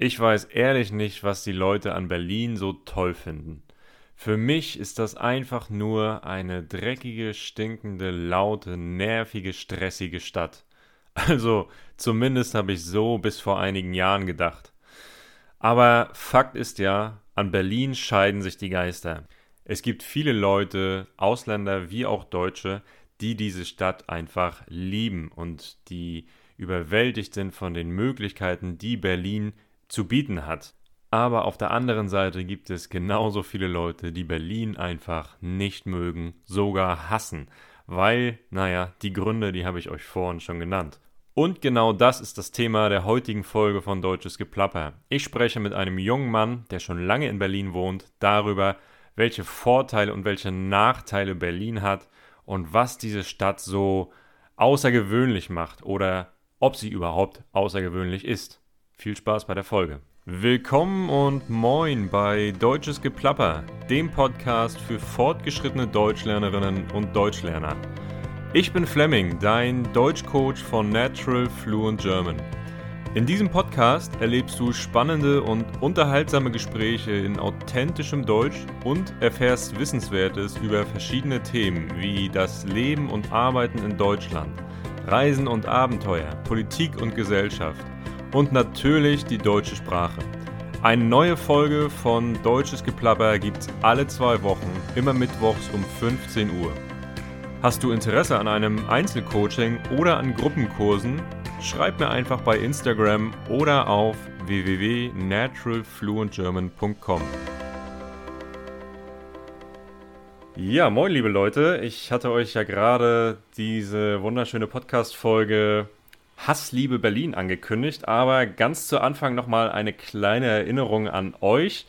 Ich weiß ehrlich nicht, was die Leute an Berlin so toll finden. Für mich ist das einfach nur eine dreckige, stinkende, laute, nervige, stressige Stadt. Also zumindest habe ich so bis vor einigen Jahren gedacht. Aber Fakt ist ja, an Berlin scheiden sich die Geister. Es gibt viele Leute, Ausländer wie auch Deutsche, die diese Stadt einfach lieben und die überwältigt sind von den Möglichkeiten, die Berlin zu bieten hat. Aber auf der anderen Seite gibt es genauso viele Leute, die Berlin einfach nicht mögen, sogar hassen, weil, naja, die Gründe, die habe ich euch vorhin schon genannt. Und genau das ist das Thema der heutigen Folge von Deutsches Geplapper. Ich spreche mit einem jungen Mann, der schon lange in Berlin wohnt, darüber, welche Vorteile und welche Nachteile Berlin hat und was diese Stadt so außergewöhnlich macht oder ob sie überhaupt außergewöhnlich ist. Viel Spaß bei der Folge. Willkommen und moin bei Deutsches Geplapper, dem Podcast für fortgeschrittene Deutschlernerinnen und Deutschlerner. Ich bin Fleming, dein Deutschcoach von Natural Fluent German. In diesem Podcast erlebst du spannende und unterhaltsame Gespräche in authentischem Deutsch und erfährst Wissenswertes über verschiedene Themen wie das Leben und Arbeiten in Deutschland, Reisen und Abenteuer, Politik und Gesellschaft – und natürlich die deutsche Sprache. Eine neue Folge von Deutsches Geplapper gibt's alle zwei Wochen, immer mittwochs um 15 Uhr. Hast du Interesse an einem Einzelcoaching oder an Gruppenkursen? Schreib mir einfach bei Instagram oder auf www.naturalfluentgerman.com. Ja, moin liebe Leute, ich hatte euch ja gerade diese wunderschöne Podcast-Folge Hassliebe Berlin angekündigt, aber ganz zu Anfang nochmal eine kleine Erinnerung an euch.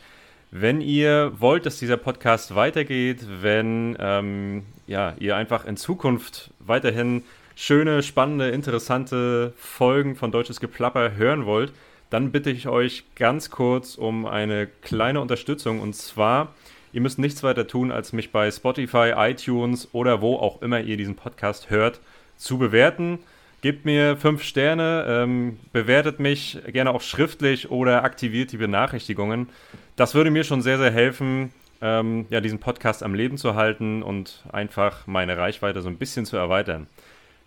Wenn ihr wollt, dass dieser Podcast weitergeht, wenn ähm, ja, ihr einfach in Zukunft weiterhin schöne, spannende, interessante Folgen von Deutsches Geplapper hören wollt, dann bitte ich euch ganz kurz um eine kleine Unterstützung. Und zwar, ihr müsst nichts weiter tun, als mich bei Spotify, iTunes oder wo auch immer ihr diesen Podcast hört, zu bewerten. Gebt mir fünf Sterne, ähm, bewertet mich gerne auch schriftlich oder aktiviert die Benachrichtigungen. Das würde mir schon sehr, sehr helfen, ähm, ja, diesen Podcast am Leben zu halten und einfach meine Reichweite so ein bisschen zu erweitern.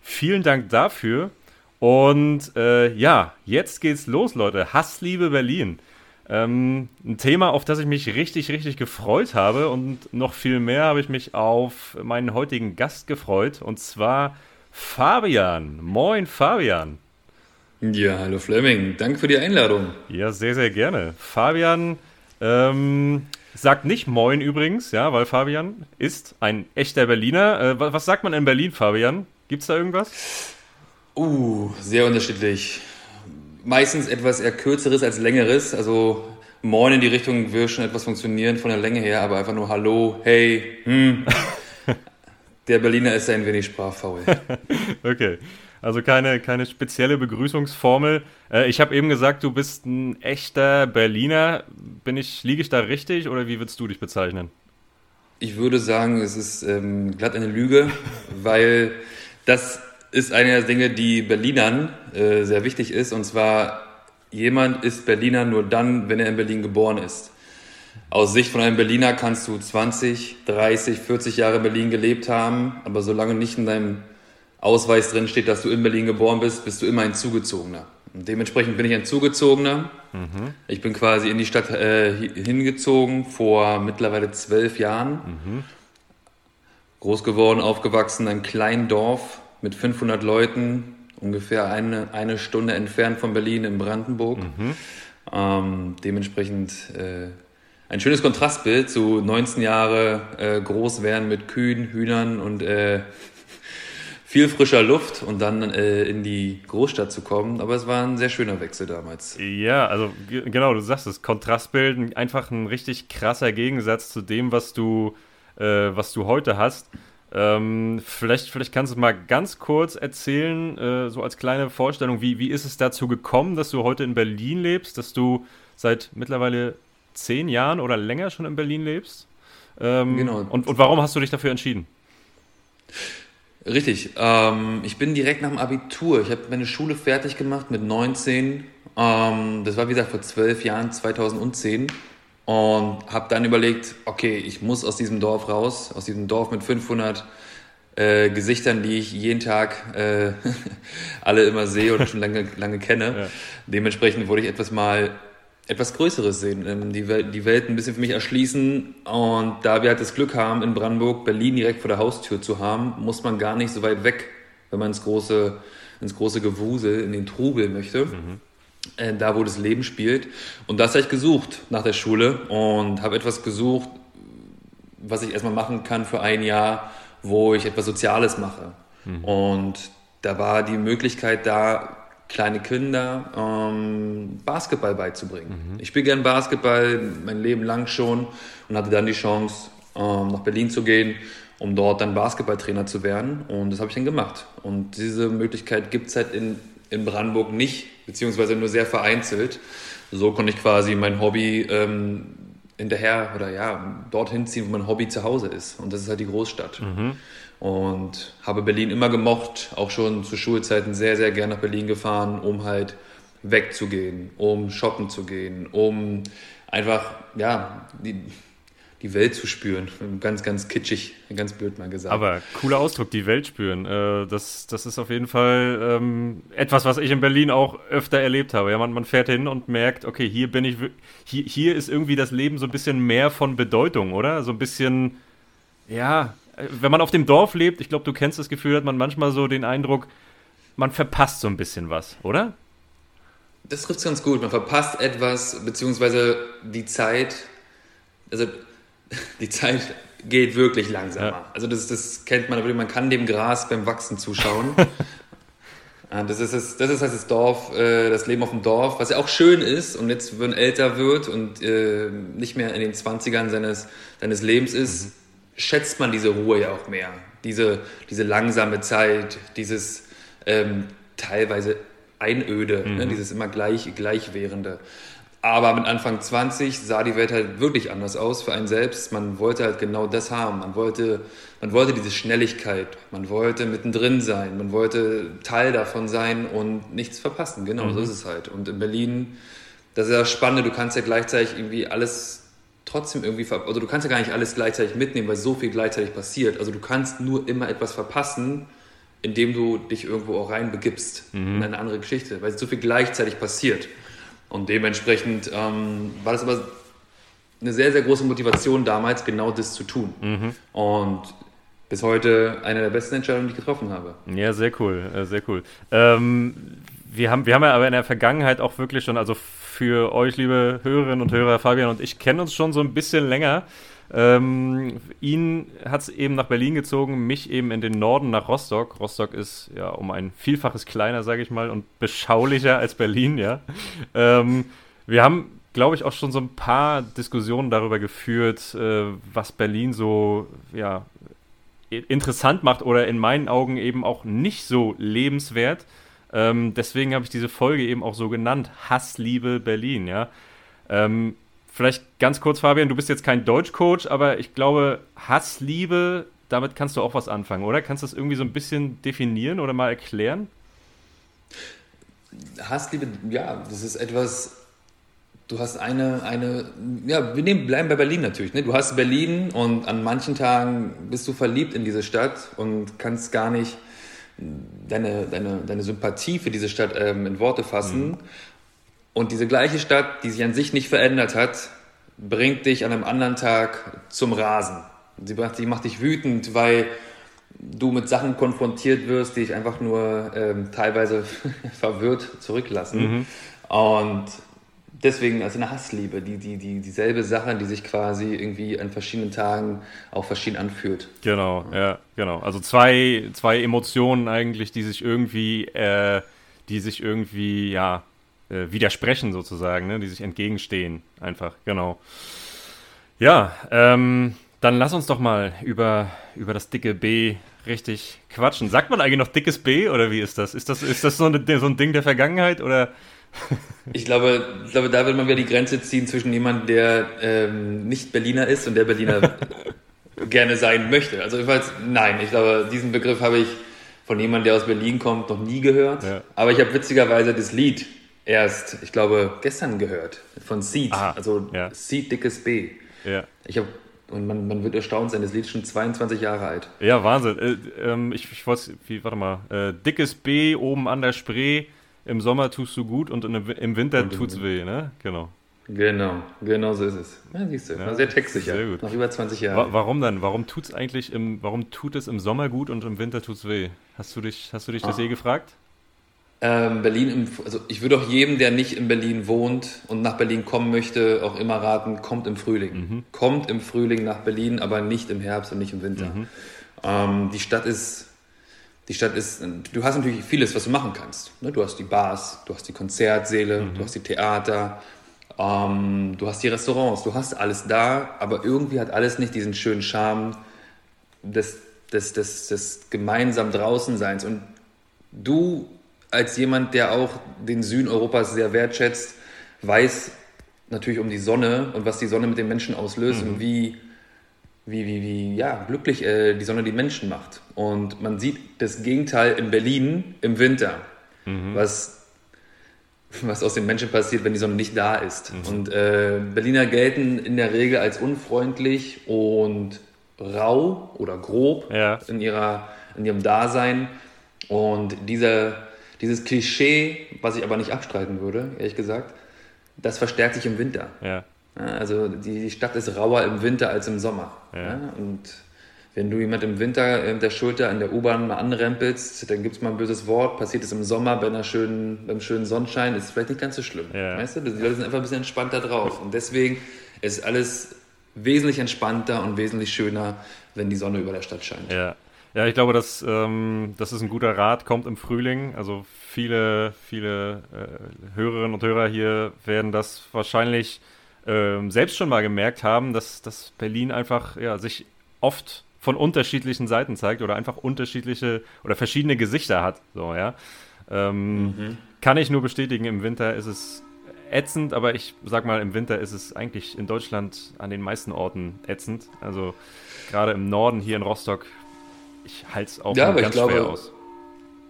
Vielen Dank dafür. Und äh, ja, jetzt geht's los, Leute. Hassliebe Berlin. Ähm, ein Thema, auf das ich mich richtig, richtig gefreut habe. Und noch viel mehr habe ich mich auf meinen heutigen Gast gefreut. Und zwar Fabian. Moin, Fabian. Ja, hallo Fleming. Danke für die Einladung. Ja, sehr, sehr gerne. Fabian ähm, sagt nicht Moin übrigens, ja, weil Fabian ist ein echter Berliner. Äh, was sagt man in Berlin, Fabian? Gibt es da irgendwas? Uh, sehr unterschiedlich. Meistens etwas eher kürzeres als längeres. Also Moin in die Richtung würde schon etwas funktionieren von der Länge her, aber einfach nur Hallo, hey, hm. Der Berliner ist ein wenig sprachfaul. okay. Also keine, keine spezielle Begrüßungsformel. Äh, ich habe eben gesagt, du bist ein echter Berliner. Bin ich, liege ich da richtig oder wie würdest du dich bezeichnen? Ich würde sagen, es ist ähm, glatt eine Lüge, weil das ist eine der Dinge, die Berlinern äh, sehr wichtig ist. Und zwar, jemand ist Berliner nur dann, wenn er in Berlin geboren ist. Aus Sicht von einem Berliner kannst du 20, 30, 40 Jahre in Berlin gelebt haben, aber solange nicht in deinem Ausweis drin steht, dass du in Berlin geboren bist, bist du immer ein Zugezogener. Und dementsprechend bin ich ein Zugezogener. Mhm. Ich bin quasi in die Stadt äh, hingezogen vor mittlerweile zwölf Jahren. Mhm. Groß geworden, aufgewachsen, in einem kleinen Dorf mit 500 Leuten, ungefähr eine, eine Stunde entfernt von Berlin in Brandenburg. Mhm. Ähm, dementsprechend äh, ein schönes Kontrastbild zu 19 Jahre äh, groß werden mit Kühen, Hühnern und äh, viel frischer Luft und dann äh, in die Großstadt zu kommen. Aber es war ein sehr schöner Wechsel damals. Ja, also genau, du sagst es, Kontrastbild, einfach ein richtig krasser Gegensatz zu dem, was du, äh, was du heute hast. Ähm, vielleicht, vielleicht kannst du mal ganz kurz erzählen, äh, so als kleine Vorstellung, wie, wie ist es dazu gekommen, dass du heute in Berlin lebst, dass du seit mittlerweile zehn Jahren oder länger schon in Berlin lebst. Ähm, genau. Und, und warum hast du dich dafür entschieden? Richtig. Ähm, ich bin direkt nach dem Abitur. Ich habe meine Schule fertig gemacht mit 19. Ähm, das war, wie gesagt, vor zwölf Jahren, 2010. Und habe dann überlegt, okay, ich muss aus diesem Dorf raus, aus diesem Dorf mit 500 äh, Gesichtern, die ich jeden Tag äh, alle immer sehe oder schon lange, lange kenne. Ja. Dementsprechend wurde ich etwas mal etwas Größeres sehen, ähm, die, Welt, die Welt ein bisschen für mich erschließen. Und da wir halt das Glück haben, in Brandenburg Berlin direkt vor der Haustür zu haben, muss man gar nicht so weit weg, wenn man ins große, ins große Gewusel, in den Trubel möchte. Mhm. Äh, da, wo das Leben spielt. Und das habe ich gesucht nach der Schule und habe etwas gesucht, was ich erstmal machen kann für ein Jahr, wo ich etwas Soziales mache. Mhm. Und da war die Möglichkeit da, kleine Kinder ähm, Basketball beizubringen. Mhm. Ich spiele gern Basketball mein Leben lang schon und hatte dann die Chance, ähm, nach Berlin zu gehen, um dort dann Basketballtrainer zu werden. Und das habe ich dann gemacht. Und diese Möglichkeit gibt es halt in, in Brandenburg nicht, beziehungsweise nur sehr vereinzelt. So konnte ich quasi mein Hobby ähm, hinterher oder ja, dorthin ziehen, wo mein Hobby zu Hause ist. Und das ist halt die Großstadt. Mhm und habe Berlin immer gemocht, auch schon zu Schulzeiten sehr, sehr gern nach Berlin gefahren, um halt wegzugehen, um shoppen zu gehen, um einfach, ja, die, die Welt zu spüren. Ganz, ganz kitschig, ganz blöd mal gesagt. Aber cooler Ausdruck, die Welt spüren. Äh, das, das ist auf jeden Fall ähm, etwas, was ich in Berlin auch öfter erlebt habe. Ja, man, man fährt hin und merkt, okay, hier bin ich, hier, hier ist irgendwie das Leben so ein bisschen mehr von Bedeutung, oder? So ein bisschen, ja, wenn man auf dem Dorf lebt, ich glaube, du kennst das Gefühl, hat man manchmal so den Eindruck, man verpasst so ein bisschen was, oder? Das trifft es ganz gut. Man verpasst etwas, beziehungsweise die Zeit, also die Zeit geht wirklich langsamer. Ja. Also das, das kennt man, man kann dem Gras beim Wachsen zuschauen. das ist, das, das ist halt das Dorf, äh, das Leben auf dem Dorf, was ja auch schön ist und jetzt, wenn man älter wird und äh, nicht mehr in den 20ern seines, seines Lebens ist, mhm schätzt man diese Ruhe ja auch mehr. Diese, diese langsame Zeit, dieses ähm, teilweise Einöde, ne, mhm. ne, dieses immer gleich, gleichwährende. Aber mit Anfang 20 sah die Welt halt wirklich anders aus für einen selbst. Man wollte halt genau das haben. Man wollte, man wollte diese Schnelligkeit. Man wollte mittendrin sein. Man wollte Teil davon sein und nichts verpassen. Genau, mhm. so ist es halt. Und in Berlin, das ist ja spannend. Du kannst ja gleichzeitig irgendwie alles trotzdem irgendwie, also du kannst ja gar nicht alles gleichzeitig mitnehmen, weil so viel gleichzeitig passiert. Also du kannst nur immer etwas verpassen, indem du dich irgendwo auch reinbegibst mhm. in eine andere Geschichte, weil so viel gleichzeitig passiert. Und dementsprechend ähm, war das aber eine sehr, sehr große Motivation damals, genau das zu tun. Mhm. Und bis heute eine der besten Entscheidungen, die ich getroffen habe. Ja, sehr cool, äh, sehr cool. Ähm, wir, haben, wir haben ja aber in der Vergangenheit auch wirklich schon, also für euch, liebe Hörerinnen und Hörer, Fabian und ich kennen uns schon so ein bisschen länger. Ähm, ihn hat es eben nach Berlin gezogen, mich eben in den Norden nach Rostock. Rostock ist ja um ein Vielfaches kleiner, sage ich mal, und beschaulicher als Berlin, ja. Ähm, wir haben, glaube ich, auch schon so ein paar Diskussionen darüber geführt, äh, was Berlin so, ja, interessant macht oder in meinen Augen eben auch nicht so lebenswert. Ähm, deswegen habe ich diese Folge eben auch so genannt: Hassliebe Berlin, ja. Ähm, vielleicht ganz kurz, Fabian, du bist jetzt kein Deutschcoach, aber ich glaube, Hassliebe, damit kannst du auch was anfangen, oder? Kannst du das irgendwie so ein bisschen definieren oder mal erklären? Hassliebe, ja, das ist etwas, du hast eine, eine, ja, wir nehmen, bleiben bei Berlin natürlich, ne? Du hast Berlin und an manchen Tagen bist du verliebt in diese Stadt und kannst gar nicht deine, deine, deine Sympathie für diese Stadt ähm, in Worte fassen. Mhm. Und diese gleiche Stadt, die sich an sich nicht verändert hat, bringt dich an einem anderen Tag zum Rasen. Sie macht, sie macht dich wütend, weil du mit Sachen konfrontiert wirst, die dich einfach nur ähm, teilweise verwirrt zurücklassen. Mhm. Und deswegen also eine Hassliebe, die, die, die, dieselbe Sache, die sich quasi irgendwie an verschiedenen Tagen auch verschieden anfühlt. Genau, ja, genau. Also zwei, zwei Emotionen eigentlich, die sich irgendwie, äh, die sich irgendwie, ja, äh, widersprechen sozusagen, ne? die sich entgegenstehen, einfach, genau. Ja, ähm, dann lass uns doch mal über, über das dicke B richtig quatschen. Sagt man eigentlich noch dickes B oder wie ist das? Ist das, ist das so, eine, so ein Ding der Vergangenheit oder ich glaube, ich glaube, da wird man wieder die Grenze ziehen zwischen jemandem, der ähm, nicht Berliner ist und der Berliner gerne sein möchte. Also jedenfalls, nein, ich glaube, diesen Begriff habe ich von jemandem, der aus Berlin kommt, noch nie gehört. Ja. Aber ich habe witzigerweise das Lied erst, ich glaube, gestern gehört von Seed, Aha, also ja. Seed dickes B. Ja. Ich habe und man, man wird erstaunt sein, das Lied ist schon 22 Jahre alt. Ja, Wahnsinn. Äh, ähm, ich ich wollte, warte mal, äh, dickes B oben an der Spree, im Sommer tust du gut und im Winter und tut's weh, ne? Genau. Genau, genau so ist es. Ja, siehst du, ja, sehr textsicher. Sehr gut. Nach über 20 Jahren. Wa warum dann? Warum tut's eigentlich im, warum tut es im Sommer gut und im Winter tut's weh? Hast du dich, hast du dich das ah. je gefragt? Ähm, Berlin, im, also ich würde auch jedem, der nicht in Berlin wohnt und nach Berlin kommen möchte, auch immer raten, kommt im Frühling. Mhm. Kommt im Frühling nach Berlin, aber nicht im Herbst und nicht im Winter. Mhm. Ähm, die Stadt ist, die Stadt ist, du hast natürlich vieles, was du machen kannst. Ne? Du hast die Bars, du hast die Konzertsäle, mhm. du hast die Theater, ähm, du hast die Restaurants, du hast alles da, aber irgendwie hat alles nicht diesen schönen Charme des, des, des, des gemeinsam Draußenseins. Und du als jemand, der auch den Süden Europas sehr wertschätzt, weiß natürlich um die Sonne und was die Sonne mit den Menschen auslöst mhm. und wie, wie, wie, wie ja, glücklich äh, die Sonne die Menschen macht. Und man sieht das Gegenteil in Berlin im Winter, mhm. was, was aus den Menschen passiert, wenn die Sonne nicht da ist. Mhm. Und äh, Berliner gelten in der Regel als unfreundlich und rau oder grob ja. in, ihrer, in ihrem Dasein. Und dieser dieses Klischee, was ich aber nicht abstreiten würde, ehrlich gesagt, das verstärkt sich im Winter. Ja. Ja, also die Stadt ist rauer im Winter als im Sommer. Ja. und wenn du jemand im Winter mit der Schulter an der U-Bahn mal anrempelst, dann gibt es mal ein böses Wort. Passiert es im Sommer bei einer schönen, beim schönen Sonnenschein, ist vielleicht nicht ganz so schlimm. Weißt du? Die Leute sind einfach ein bisschen entspannter drauf. Und deswegen ist alles wesentlich entspannter und wesentlich schöner, wenn die Sonne über der Stadt scheint. Ja. Ja, ich glaube, das, ähm, das ist ein guter Rat, kommt im Frühling. Also viele, viele äh, Hörerinnen und Hörer hier werden das wahrscheinlich ähm, selbst schon mal gemerkt haben, dass, dass Berlin einfach ja, sich oft von unterschiedlichen Seiten zeigt oder einfach unterschiedliche oder verschiedene Gesichter hat. So, ja. Ähm, mhm. Kann ich nur bestätigen, im Winter ist es ätzend, aber ich sag mal, im Winter ist es eigentlich in Deutschland an den meisten Orten ätzend. Also gerade im Norden hier in Rostock ich halte es auch ja, ganz glaube, schwer aus.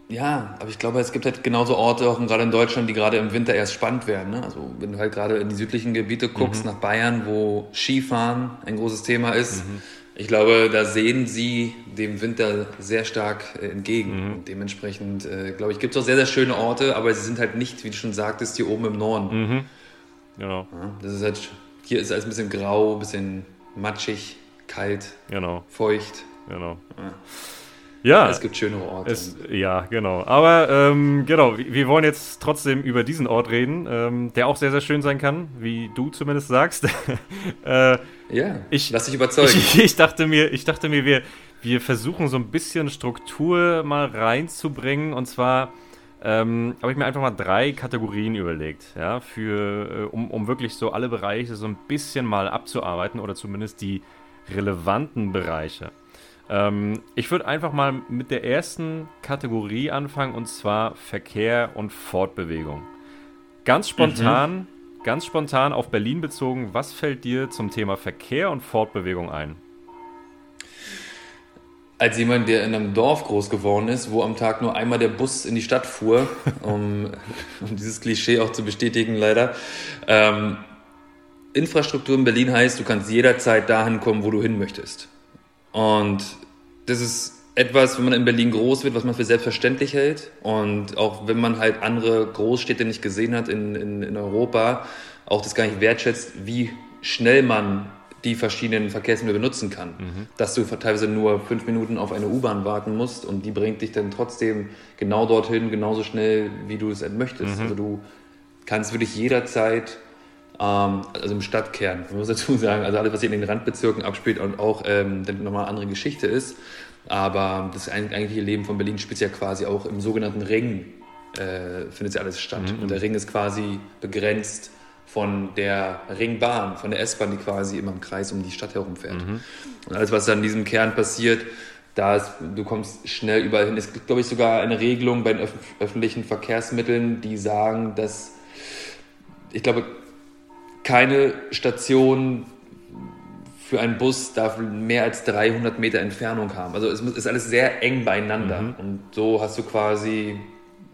Ja, aber ich glaube, es gibt halt genauso Orte, auch gerade in Deutschland, die gerade im Winter erst spannend werden. Ne? Also wenn du halt gerade in die südlichen Gebiete guckst, mhm. nach Bayern, wo Skifahren ein großes Thema ist, mhm. ich glaube, da sehen sie dem Winter sehr stark äh, entgegen. Mhm. Und dementsprechend, äh, glaube ich, gibt es auch sehr, sehr schöne Orte, aber sie sind halt nicht, wie du schon sagtest, hier oben im Norden. Mhm. Genau. Ja, das ist halt, hier ist alles ein bisschen grau, ein bisschen matschig, kalt, genau. feucht. Genau. Ja. Ja, es gibt schönere Orte. Es, ja, genau. Aber ähm, genau, wir wollen jetzt trotzdem über diesen Ort reden, ähm, der auch sehr, sehr schön sein kann, wie du zumindest sagst. äh, ja, ich, lass dich überzeugen. Ich, ich, dachte mir, ich dachte mir, wir, wir versuchen so ein bisschen Struktur mal reinzubringen. Und zwar ähm, habe ich mir einfach mal drei Kategorien überlegt, ja, für, äh, um, um wirklich so alle Bereiche so ein bisschen mal abzuarbeiten oder zumindest die relevanten Bereiche. Ähm, ich würde einfach mal mit der ersten Kategorie anfangen und zwar Verkehr und Fortbewegung. Ganz spontan, mhm. ganz spontan auf Berlin bezogen, was fällt dir zum Thema Verkehr und Fortbewegung ein? Als jemand, der in einem Dorf groß geworden ist, wo am Tag nur einmal der Bus in die Stadt fuhr, um, um dieses Klischee auch zu bestätigen, leider. Ähm, Infrastruktur in Berlin heißt, du kannst jederzeit dahin kommen, wo du hin möchtest. Und das ist etwas, wenn man in Berlin groß wird, was man für selbstverständlich hält. Und auch wenn man halt andere Großstädte nicht gesehen hat in, in, in Europa, auch das gar nicht wertschätzt, wie schnell man die verschiedenen Verkehrsmittel benutzen kann. Mhm. Dass du teilweise nur fünf Minuten auf eine U-Bahn warten musst und die bringt dich dann trotzdem genau dorthin, genauso schnell, wie du es möchtest. Mhm. Also du kannst wirklich jederzeit also im Stadtkern, man muss dazu sagen, also alles, was sich in den Randbezirken abspielt und auch ähm, dann nochmal eine andere Geschichte ist. Aber das eigentliche Leben von Berlin spielt ja quasi auch im sogenannten Ring, äh, findet ja alles statt. Mhm. Und der Ring ist quasi begrenzt von der Ringbahn, von der S-Bahn, die quasi immer im Kreis um die Stadt herumfährt. Mhm. Und alles, was dann in diesem Kern passiert, da ist, du kommst schnell überall hin. Es gibt, glaube ich, sogar eine Regelung bei den öf öffentlichen Verkehrsmitteln, die sagen, dass, ich glaube, keine Station für einen Bus darf mehr als 300 Meter Entfernung haben. Also es ist alles sehr eng beieinander. Mhm. Und so hast du quasi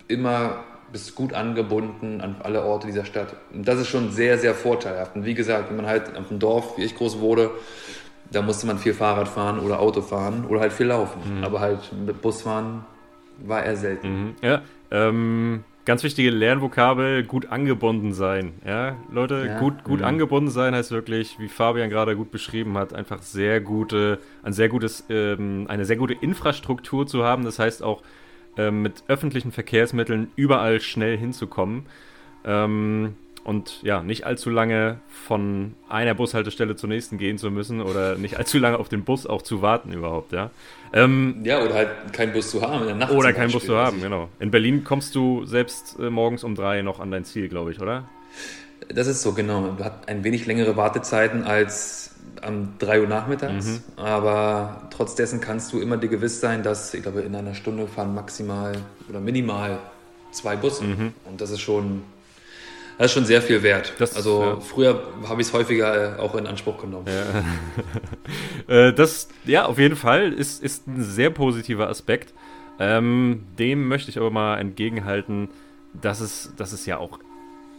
immer bist gut angebunden an alle Orte dieser Stadt. Und das ist schon sehr, sehr vorteilhaft. Und wie gesagt, wenn man halt auf dem Dorf, wie ich groß wurde, da musste man viel Fahrrad fahren oder Auto fahren oder halt viel laufen. Mhm. Aber halt mit Bus fahren war eher selten. Mhm. Ja, ähm, ganz wichtige Lernvokabel, gut angebunden sein. Ja, Leute, ja. gut, gut mhm. angebunden sein heißt wirklich, wie Fabian gerade gut beschrieben hat, einfach sehr gute, ein sehr gutes, ähm, eine sehr gute Infrastruktur zu haben. Das heißt auch ähm, mit öffentlichen Verkehrsmitteln überall schnell hinzukommen. Ähm, und ja, nicht allzu lange von einer Bushaltestelle zur nächsten gehen zu müssen oder nicht allzu lange auf den Bus auch zu warten überhaupt, ja. Ähm, ja, oder halt keinen Bus zu haben in der Nacht. Oder keinen Bus zu haben, genau. In Berlin kommst du selbst äh, morgens um drei noch an dein Ziel, glaube ich, oder? Das ist so, genau. Du hast ein wenig längere Wartezeiten als am 3 Uhr nachmittags, mhm. aber trotz dessen kannst du immer dir gewiss sein, dass, ich glaube, in einer Stunde fahren maximal oder minimal zwei Busse. Mhm. Und das ist schon das ist schon sehr viel wert. Das, also ja. früher habe ich es häufiger äh, auch in Anspruch genommen. Ja. Äh, das, ja, auf jeden Fall ist, ist ein sehr positiver Aspekt. Ähm, dem möchte ich aber mal entgegenhalten, dass es, dass es ja auch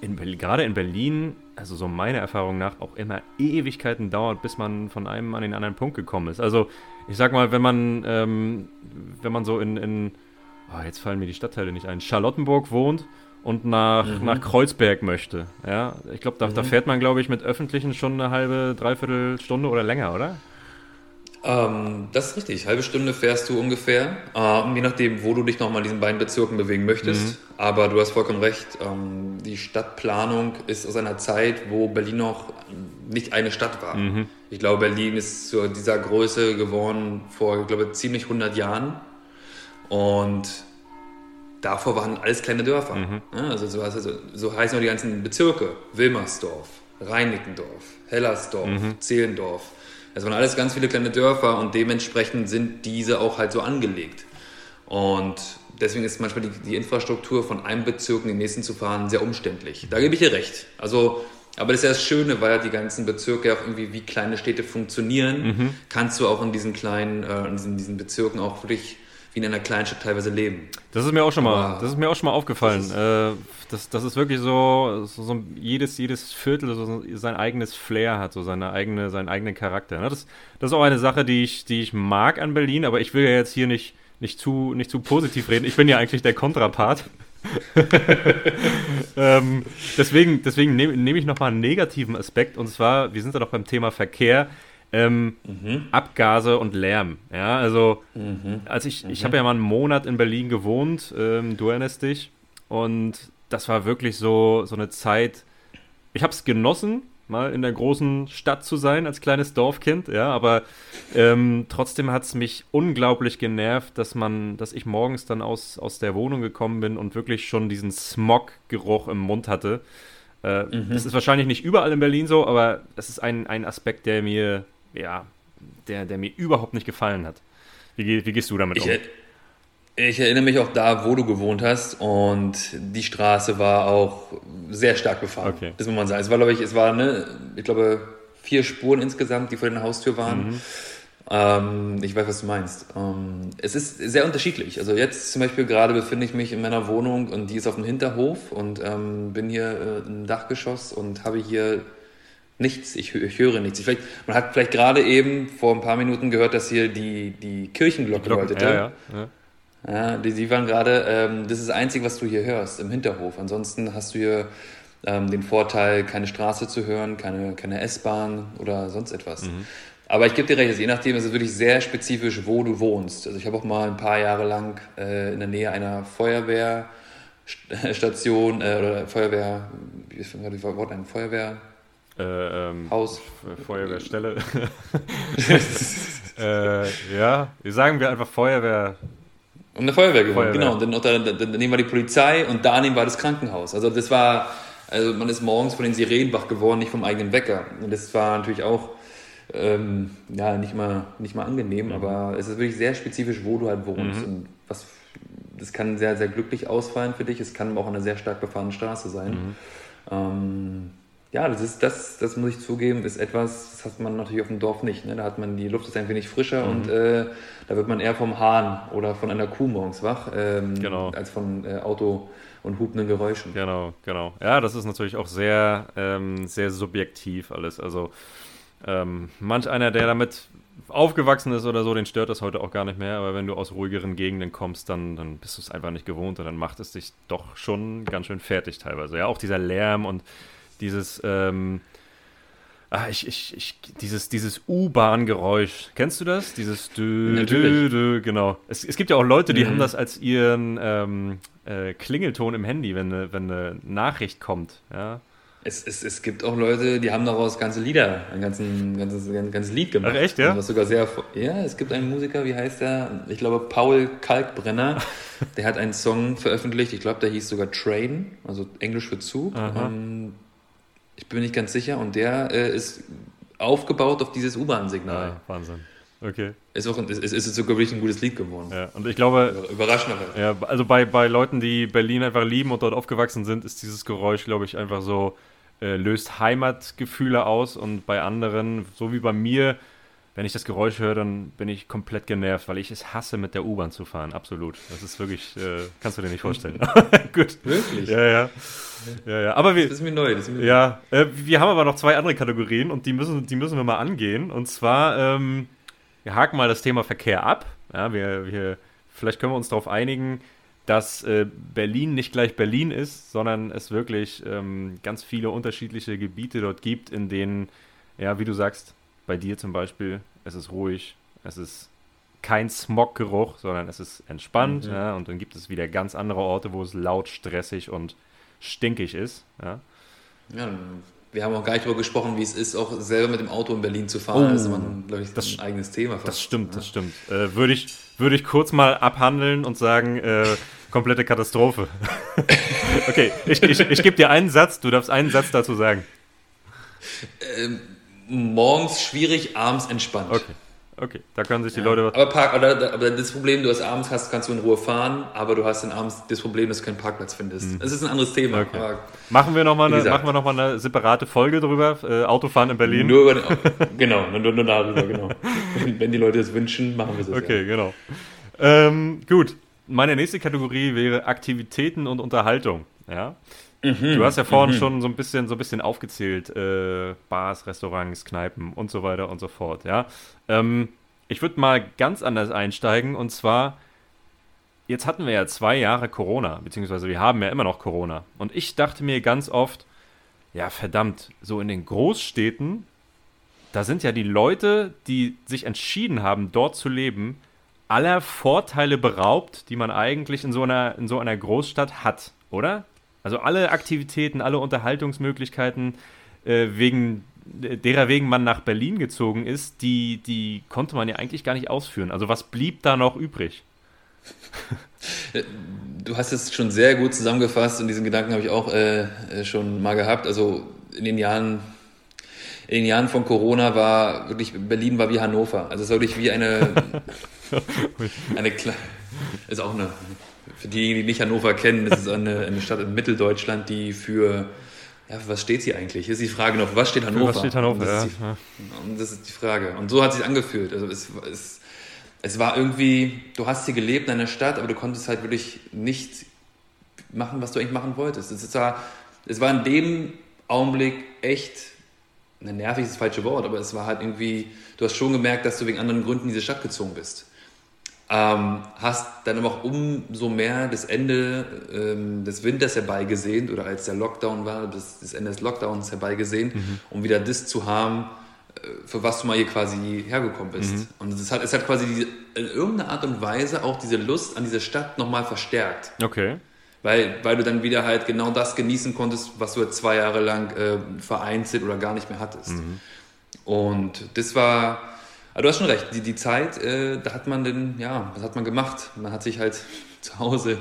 in Berlin, gerade in Berlin, also so meiner Erfahrung nach, auch immer Ewigkeiten dauert, bis man von einem an den anderen Punkt gekommen ist. Also ich sag mal, wenn man, ähm, wenn man so in, in oh, jetzt fallen mir die Stadtteile nicht ein, Charlottenburg wohnt und nach, mhm. nach Kreuzberg möchte. Ja, ich glaube, da, mhm. da, fährt man, glaube ich, mit öffentlichen schon eine halbe, dreiviertel Stunde oder länger, oder? Ähm, das ist richtig. Halbe Stunde fährst du ungefähr, ähm, je nachdem, wo du dich nochmal in diesen beiden Bezirken bewegen möchtest. Mhm. Aber du hast vollkommen recht. Ähm, die Stadtplanung ist aus einer Zeit, wo Berlin noch nicht eine Stadt war. Mhm. Ich glaube, Berlin ist zu dieser Größe geworden vor, ich glaube, ziemlich 100 Jahren. Und davor waren alles kleine Dörfer. Mhm. also so, also so heißen auch die ganzen Bezirke. Wilmersdorf, Reinickendorf, Hellersdorf, mhm. Zehlendorf. Das waren alles ganz viele kleine Dörfer und dementsprechend sind diese auch halt so angelegt. Und deswegen ist manchmal die, die Infrastruktur von einem Bezirk in den nächsten zu fahren sehr umständlich. Da gebe ich dir recht. Also aber das ist ja das Schöne, weil die ganzen Bezirke auch irgendwie wie kleine Städte funktionieren, mhm. kannst du auch in diesen kleinen, äh, in diesen, diesen Bezirken auch wirklich wie in einer Kleinstadt teilweise leben. Das ist mir auch schon mal, das ist mir auch schon mal aufgefallen. Das ist, äh, das, das ist wirklich so, so, so, jedes, jedes Viertel so sein eigenes Flair hat, so seine eigene, seinen eigenen Charakter. Ne? Das, das ist auch eine Sache, die ich, die ich mag an Berlin, aber ich will ja jetzt hier nicht, nicht, zu, nicht zu positiv reden. Ich bin ja eigentlich der Kontrapart. ähm, deswegen deswegen nehme nehm ich nochmal einen negativen Aspekt und zwar, wir sind ja noch beim Thema Verkehr. Ähm, mhm. Abgase und Lärm. Ja, also mhm. als ich, ich mhm. habe ja mal einen Monat in Berlin gewohnt, ähm, du erinnerst dich, und das war wirklich so, so eine Zeit, ich habe es genossen, mal in der großen Stadt zu sein als kleines Dorfkind, ja, aber ähm, trotzdem hat es mich unglaublich genervt, dass man, dass ich morgens dann aus, aus der Wohnung gekommen bin und wirklich schon diesen Smog-Geruch im Mund hatte. Äh, mhm. Das ist wahrscheinlich nicht überall in Berlin so, aber das ist ein, ein Aspekt, der mir ja, der, der mir überhaupt nicht gefallen hat. Wie, wie gehst du damit ich, um? Ich erinnere mich auch da, wo du gewohnt hast und die Straße war auch sehr stark befahren. Okay. Das muss man sagen. Es war, glaube ich, es war, ne, ich glaube, vier Spuren insgesamt, die vor der Haustür waren. Mhm. Ähm, ich weiß, was du meinst. Ähm, es ist sehr unterschiedlich. Also jetzt zum Beispiel gerade befinde ich mich in meiner Wohnung und die ist auf dem Hinterhof und ähm, bin hier äh, im Dachgeschoss und habe hier nichts, ich, ich höre nichts. Ich vielleicht, man hat vielleicht gerade eben vor ein paar Minuten gehört, dass hier die, die Kirchenglocke läutete. Ja, ja, ja. ja, die, die waren gerade, ähm, das ist das Einzige, was du hier hörst, im Hinterhof. Ansonsten hast du hier ähm, den Vorteil, keine Straße zu hören, keine, keine S-Bahn oder sonst etwas. Mhm. Aber ich gebe dir recht, also je nachdem ist es wirklich sehr spezifisch, wo du wohnst. Also ich habe auch mal ein paar Jahre lang äh, in der Nähe einer Feuerwehrstation äh, oder Feuerwehr, wie ist das Wort, ein Feuerwehr, äh, ähm, Haus. Feuerwehrstelle. äh, ja, sagen wir einfach Feuerwehr. Um eine Feuerwehr gewohnt, genau. Und dann, dann, dann, daneben war die Polizei und daneben war das Krankenhaus. Also das war, also man ist morgens von den Sirenen wach geworden, nicht vom eigenen Wecker. Und das war natürlich auch ähm, ja, nicht mal, nicht mal angenehm, mhm. aber es ist wirklich sehr spezifisch, wo du halt wohnst. Mhm. Und was, das kann sehr, sehr glücklich ausfallen für dich. Es kann aber auch eine sehr stark befahrene Straße sein. Mhm. Ähm, ja, das ist das, das muss ich zugeben, ist etwas, das hat man natürlich auf dem Dorf nicht. Ne? Da hat man die Luft ist ein wenig frischer mhm. und äh, da wird man eher vom Hahn oder von einer Kuh morgens wach, ähm, genau. als von äh, Auto und hupenden Geräuschen. Genau, genau. Ja, das ist natürlich auch sehr, ähm, sehr subjektiv alles. Also ähm, manch einer, der damit aufgewachsen ist oder so, den stört das heute auch gar nicht mehr. Aber wenn du aus ruhigeren Gegenden kommst, dann, dann bist du es einfach nicht gewohnt und dann macht es dich doch schon ganz schön fertig teilweise. Ja, auch dieser Lärm und dieses, ähm, ah, ich, ich, ich, dieses, dieses U-Bahn-Geräusch. Kennst du das? Dieses dü, dü, dü, genau. Es, es gibt ja auch Leute, die mhm. haben das als ihren ähm, äh, Klingelton im Handy, wenn eine, wenn eine Nachricht kommt. Ja. Es, es, es gibt auch Leute, die haben daraus ganze Lieder, ein, ganzen, ganzes, ein ganzes Lied gemacht. Ach echt, ja? Was sogar sehr, ja, es gibt einen Musiker, wie heißt der? Ich glaube, Paul Kalkbrenner. der hat einen Song veröffentlicht, ich glaube, der hieß sogar Train, also Englisch für Zug. Ähm, ich bin mir nicht ganz sicher. Und der äh, ist aufgebaut auf dieses U-Bahn-Signal. Ja, Wahnsinn. Okay. Ist, auch, ist, ist, ist sogar wirklich ein gutes Lied geworden. Ja, und ich glaube. Überraschend. Ja, also bei, bei Leuten, die Berlin einfach lieben und dort aufgewachsen sind, ist dieses Geräusch, glaube ich, einfach so, äh, löst Heimatgefühle aus. Und bei anderen, so wie bei mir, wenn ich das Geräusch höre, dann bin ich komplett genervt, weil ich es hasse, mit der U-Bahn zu fahren. Absolut. Das ist wirklich, äh, kannst du dir nicht vorstellen. Gut. Wirklich? Ja, ja. ja, ja. Aber wir, das ist mir neu. Das ist mir ja, äh, wir haben aber noch zwei andere Kategorien und die müssen, die müssen wir mal angehen. Und zwar, ähm, wir haken mal das Thema Verkehr ab. Ja, wir, wir, vielleicht können wir uns darauf einigen, dass äh, Berlin nicht gleich Berlin ist, sondern es wirklich ähm, ganz viele unterschiedliche Gebiete dort gibt, in denen, ja, wie du sagst, bei dir zum Beispiel, es ist ruhig, es ist kein Smoggeruch, sondern es ist entspannt. Mhm. Ja, und dann gibt es wieder ganz andere Orte, wo es laut, stressig und stinkig ist. Ja. ja wir haben auch gar nicht darüber gesprochen, wie es ist, auch selber mit dem Auto in Berlin zu fahren. Oh, das ist man, glaube ich, das, ein eigenes Thema. Fast. Das stimmt, ja. das stimmt. Äh, Würde ich, würd ich kurz mal abhandeln und sagen, äh, komplette Katastrophe. okay, ich, ich, ich gebe dir einen Satz, du darfst einen Satz dazu sagen. Ähm, morgens schwierig, abends entspannt. Okay. Okay, da können sich die ja. Leute. Aber, Park, oder, aber das Problem, du hast abends hast, kannst du in Ruhe fahren, aber du hast dann abends das Problem, dass du keinen Parkplatz findest. Mhm. ist ein anderes Thema. Okay. Aber, machen wir nochmal eine, machen wir noch mal eine separate Folge darüber, äh, Autofahren in Berlin. Nur über, genau, nur, nur darüber, genau. wenn, wenn, die Leute es wünschen, machen wir es. Okay, ja. genau. Ähm, gut, meine nächste Kategorie wäre Aktivitäten und Unterhaltung. Ja. Mhm, du hast ja vorhin mhm. schon so ein bisschen, so ein bisschen aufgezählt, äh, Bars, Restaurants, Kneipen und so weiter und so fort. Ja, ähm, ich würde mal ganz anders einsteigen und zwar jetzt hatten wir ja zwei Jahre Corona, beziehungsweise wir haben ja immer noch Corona. Und ich dachte mir ganz oft, ja verdammt, so in den Großstädten, da sind ja die Leute, die sich entschieden haben, dort zu leben, aller Vorteile beraubt, die man eigentlich in so einer, in so einer Großstadt hat, oder? Also alle Aktivitäten, alle Unterhaltungsmöglichkeiten, äh, wegen derer wegen man nach Berlin gezogen ist, die, die konnte man ja eigentlich gar nicht ausführen. Also was blieb da noch übrig? Du hast es schon sehr gut zusammengefasst und diesen Gedanken habe ich auch äh, äh, schon mal gehabt. Also in den Jahren, in den Jahren von Corona war wirklich Berlin war wie Hannover. Also es war wirklich wie eine eine ist auch eine für diejenigen, die nicht Hannover kennen, das ist eine, eine Stadt in Mitteldeutschland, die für, ja, für was steht sie eigentlich? Ist die Frage noch, was steht Hannover? Für was steht Hannover, und das, ja. Ist die, und das ist die Frage. Und so hat sich angefühlt. Also es, es, es war irgendwie, du hast hier gelebt in einer Stadt, aber du konntest halt wirklich nicht machen, was du eigentlich machen wolltest. Es war, es war in dem Augenblick echt, na, nervig ist das falsche Wort, aber es war halt irgendwie, du hast schon gemerkt, dass du wegen anderen Gründen in diese Stadt gezogen bist. Ähm, hast dann aber auch umso mehr das Ende ähm, des Winters herbeigesehnt oder als der Lockdown war, das, das Ende des Lockdowns herbeigesehnt, mhm. um wieder das zu haben, äh, für was du mal hier quasi hergekommen bist. Mhm. Und es hat, es hat quasi diese, in irgendeiner Art und Weise auch diese Lust an diese Stadt nochmal verstärkt. Okay. Weil, weil du dann wieder halt genau das genießen konntest, was du zwei Jahre lang äh, vereinzelt oder gar nicht mehr hattest. Mhm. Und das war, aber du hast schon recht, die, die Zeit, äh, da hat man denn, ja, was hat man gemacht? Man hat sich halt zu Hause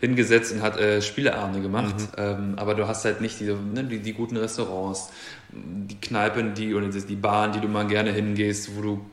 hingesetzt und hat äh, Spieleabende gemacht. Mhm. Ähm, aber du hast halt nicht diese, ne, die, die, guten Restaurants, die Kneipen, die oder die Bahn, die du mal gerne hingehst, wo du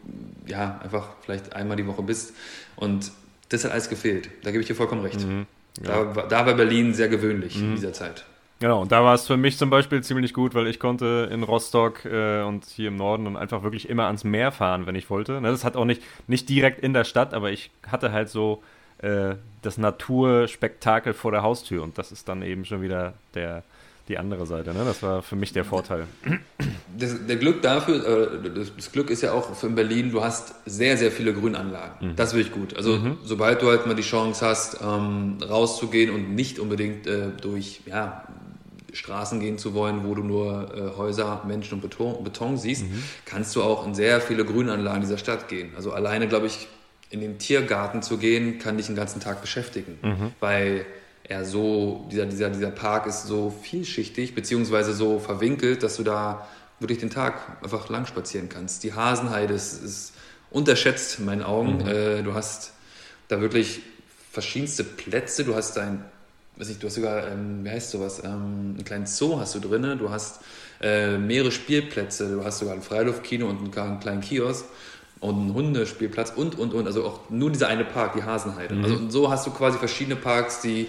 ja einfach vielleicht einmal die Woche bist. Und das hat alles gefehlt. Da gebe ich dir vollkommen recht. Mhm. Ja. Da, da war Berlin sehr gewöhnlich mhm. in dieser Zeit. Genau, und da war es für mich zum Beispiel ziemlich gut, weil ich konnte in Rostock äh, und hier im Norden und einfach wirklich immer ans Meer fahren, wenn ich wollte. Ne, das hat auch nicht, nicht direkt in der Stadt, aber ich hatte halt so äh, das Naturspektakel vor der Haustür und das ist dann eben schon wieder der, die andere Seite. Ne? Das war für mich der Vorteil. Das, der Glück dafür, äh, das, Glück ist ja auch für Berlin, du hast sehr, sehr viele Grünanlagen. Mhm. Das ist wirklich gut. Also mhm. sobald du halt mal die Chance hast, ähm, rauszugehen und nicht unbedingt äh, durch ja, Straßen gehen zu wollen, wo du nur äh, Häuser, Menschen und Beton, Beton siehst, mhm. kannst du auch in sehr viele Grünanlagen dieser Stadt gehen. Also alleine, glaube ich, in den Tiergarten zu gehen, kann dich den ganzen Tag beschäftigen, mhm. weil er so, dieser, dieser, dieser Park ist so vielschichtig, beziehungsweise so verwinkelt, dass du da wirklich den Tag einfach lang spazieren kannst. Die Hasenheide ist, ist unterschätzt in meinen Augen. Mhm. Äh, du hast da wirklich verschiedenste Plätze. Du hast dein, weiß nicht, du hast sogar, ähm, wie heißt sowas, ähm, einen kleinen Zoo hast du drin. Du hast äh, mehrere Spielplätze. Du hast sogar ein Freiluftkino und einen, einen kleinen Kiosk und einen Hundespielplatz und, und, und. Also auch nur dieser eine Park, die Hasenheide. Mhm. Also so hast du quasi verschiedene Parks, die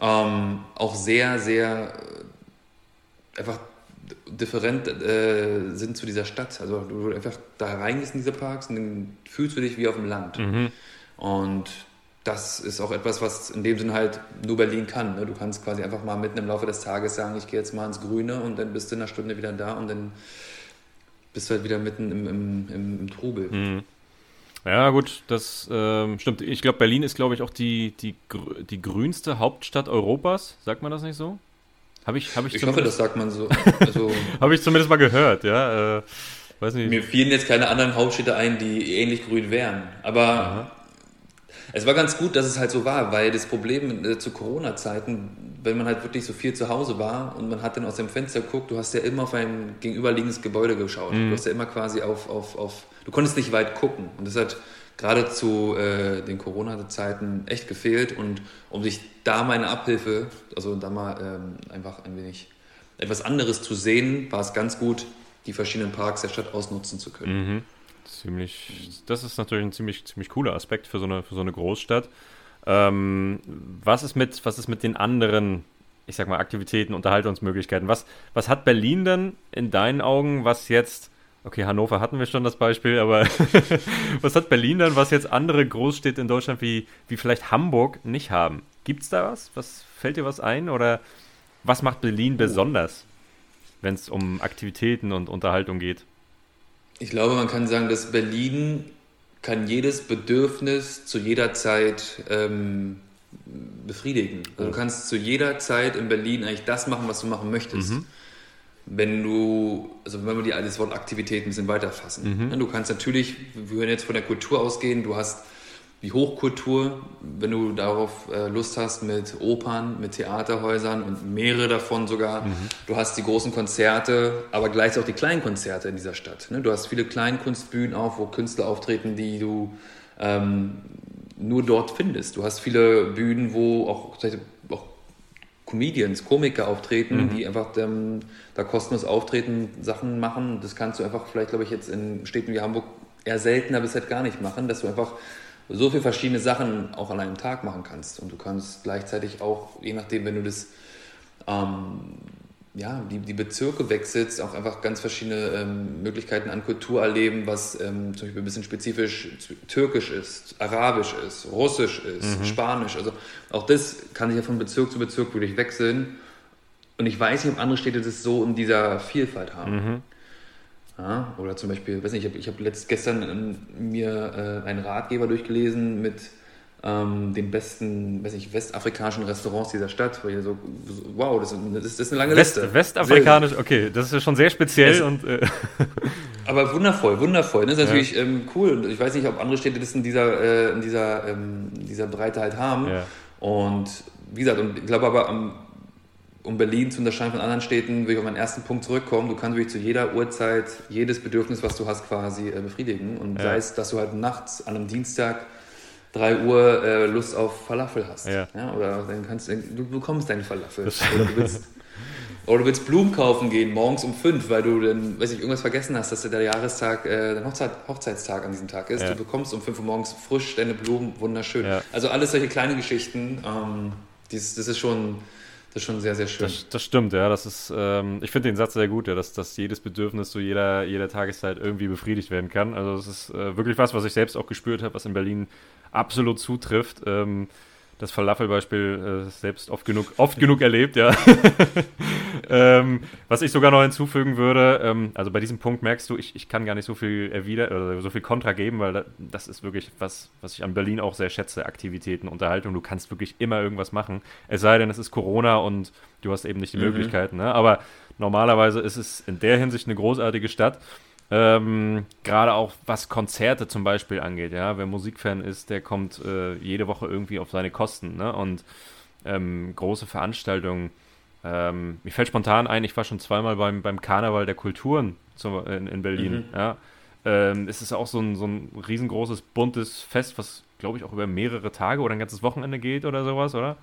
ähm, auch sehr, sehr äh, einfach different äh, sind zu dieser Stadt. Also du einfach da reingehst in diese Parks und dann fühlst du dich wie auf dem Land. Mhm. Und das ist auch etwas, was in dem Sinn halt nur Berlin kann. Ne? Du kannst quasi einfach mal mitten im Laufe des Tages sagen, ich gehe jetzt mal ins Grüne und dann bist du in einer Stunde wieder da und dann bist du halt wieder mitten im, im, im, im Trubel. Mhm. Ja, gut, das ähm, stimmt. Ich glaube, Berlin ist, glaube ich, auch die, die, die grünste Hauptstadt Europas. Sagt man das nicht so? Habe ich, hab ich, ich hoffe, das sagt man so. Also, Habe ich zumindest mal gehört, ja. Äh, weiß nicht. Mir fielen jetzt keine anderen Hauptstädte ein, die ähnlich grün wären. Aber Aha. Es war ganz gut, dass es halt so war, weil das Problem äh, zu Corona-Zeiten wenn man halt wirklich so viel zu Hause war und man hat dann aus dem Fenster geguckt, du hast ja immer auf ein gegenüberliegendes Gebäude geschaut. Mhm. Du hast ja immer quasi auf, auf, auf, du konntest nicht weit gucken. Und das hat gerade zu äh, den Corona-Zeiten echt gefehlt. Und um sich da meine Abhilfe, also da mal ähm, einfach ein wenig etwas anderes zu sehen, war es ganz gut, die verschiedenen Parks der Stadt ausnutzen zu können. Mhm. Ziemlich, das ist natürlich ein ziemlich, ziemlich cooler Aspekt für so eine, für so eine Großstadt. Ähm, was, ist mit, was ist mit den anderen, ich sag mal, Aktivitäten, Unterhaltungsmöglichkeiten? Was, was hat Berlin denn in deinen Augen, was jetzt, okay, Hannover hatten wir schon das Beispiel, aber was hat Berlin dann, was jetzt andere Großstädte in Deutschland wie, wie vielleicht Hamburg nicht haben? Gibt es da was? Was fällt dir was ein? Oder was macht Berlin besonders, wenn es um Aktivitäten und Unterhaltung geht? Ich glaube, man kann sagen, dass Berlin kann jedes Bedürfnis zu jeder Zeit ähm, befriedigen. Also du kannst zu jeder Zeit in Berlin eigentlich das machen, was du machen möchtest. Mhm. Wenn du, also wenn wir die, das Wort Aktivität ein bisschen weiterfassen. Mhm. Du kannst natürlich, wir würden jetzt von der Kultur ausgehen, du hast die Hochkultur, wenn du darauf äh, Lust hast, mit Opern, mit Theaterhäusern und mehrere davon sogar. Mhm. Du hast die großen Konzerte, aber gleichzeitig auch die kleinen Konzerte in dieser Stadt. Ne? Du hast viele Kleinkunstbühnen auch, wo Künstler auftreten, die du ähm, nur dort findest. Du hast viele Bühnen, wo auch, auch Comedians, Komiker auftreten, mhm. die einfach ähm, da kostenlos auftreten, Sachen machen. Das kannst du einfach vielleicht, glaube ich, jetzt in Städten wie Hamburg eher seltener bis halt gar nicht machen, dass du einfach so viele verschiedene Sachen auch an einem Tag machen kannst. Und du kannst gleichzeitig auch, je nachdem, wenn du das, ähm, ja, die, die Bezirke wechselst, auch einfach ganz verschiedene ähm, Möglichkeiten an Kultur erleben, was ähm, zum Beispiel ein bisschen spezifisch türkisch ist, arabisch ist, russisch ist, mhm. spanisch. Also auch das kann sich ja von Bezirk zu Bezirk wirklich wechseln. Und ich weiß nicht, ob andere Städte das so in dieser Vielfalt haben. Mhm. Ja, oder zum Beispiel, weiß nicht, ich habe hab gestern ähm, mir äh, einen Ratgeber durchgelesen mit ähm, den besten, weiß nicht, westafrikanischen Restaurants dieser Stadt. Wo ich so, wow, das, ist, das ist eine lange West, Liste. Westafrikanisch, okay, das ist ja schon sehr speziell. Das, und, äh. Aber wundervoll, wundervoll. Das ist natürlich ja. ähm, cool. Ich weiß nicht, ob andere Städte das in dieser, äh, in dieser, ähm, dieser Breite halt haben. Ja. Und wie gesagt, und ich glaube aber am um Berlin zu unterscheiden von anderen Städten, will ich auf meinen ersten Punkt zurückkommen. Du kannst wirklich zu jeder Uhrzeit jedes Bedürfnis, was du hast, quasi äh, befriedigen. Und ja. sei es, dass du halt nachts an einem Dienstag 3 Uhr äh, Lust auf Falafel hast. Ja. ja oder dann kannst du, du bekommst deine Falafel. Oder du, willst, oder du willst Blumen kaufen gehen, morgens um 5, weil du dann, weiß ich, irgendwas vergessen hast, dass der Jahrestag, äh, dein Hochzeit, Hochzeitstag an diesem Tag ist. Ja. Du bekommst um 5 Uhr morgens frisch deine Blumen, wunderschön. Also alles solche kleine Geschichten, ähm, dieses, das ist schon Das ist schon sehr, sehr schön. Das, das stimmt, ja. Das ist, ähm, ich finde den Satz sehr gut, ja, dass, dass jedes Bedürfnis zu jeder, jeder Tageszeit irgendwie befriedigt werden kann. Also das ist äh, wirklich was, was ich selbst auch gespürt habe, was in Berlin absolut zutrifft. Ähm, das Falafel-Beispiel äh, selbst oft genug, oft genug erlebt, ja. ähm, was ich sogar noch hinzufügen würde, ähm, also bei diesem Punkt merkst du, ich, ich kann gar nicht so viel erwider oder so viel Kontra geben, weil da, das ist wirklich was, was ich an Berlin auch sehr schätze, Aktivitäten, Unterhaltung. Du kannst wirklich immer irgendwas machen. Es sei denn, es ist Corona und du hast eben nicht die mhm. Möglichkeiten. Ne? Aber normalerweise ist es in der Hinsicht eine großartige Stadt. Ähm, Gerade auch was Konzerte zum Beispiel angeht, ja. Wer Musikfan ist, der kommt äh, jede Woche irgendwie auf seine Kosten, ne? Und ähm, große Veranstaltungen. Ähm, mir fällt spontan ein, ich war schon zweimal beim, beim Karneval der Kulturen zum, in, in, Berlin, mhm. ja. Ähm, es ist auch so ein, so ein riesengroßes, buntes Fest, was, glaube ich, auch über mehrere Tage oder ein ganzes Wochenende geht oder sowas, oder?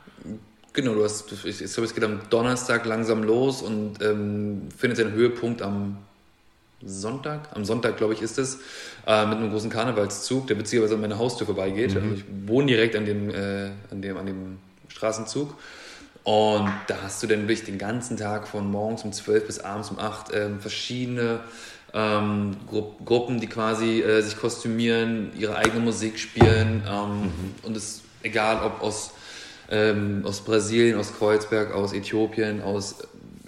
Genau, du hast, ich, ich glaube, es geht am Donnerstag langsam los und ähm, findet seinen Höhepunkt am Sonntag, am Sonntag glaube ich ist es, äh, mit einem großen Karnevalszug, der beziehungsweise an meiner Haustür vorbeigeht. Mhm. Also ich wohne direkt an dem, äh, an, dem, an dem Straßenzug. Und da hast du dann wirklich den ganzen Tag von morgens um 12 bis abends um 8 äh, verschiedene ähm, Gru Gruppen, die quasi äh, sich kostümieren, ihre eigene Musik spielen. Ähm, mhm. Und es egal ob aus, ähm, aus Brasilien, aus Kreuzberg, aus Äthiopien, aus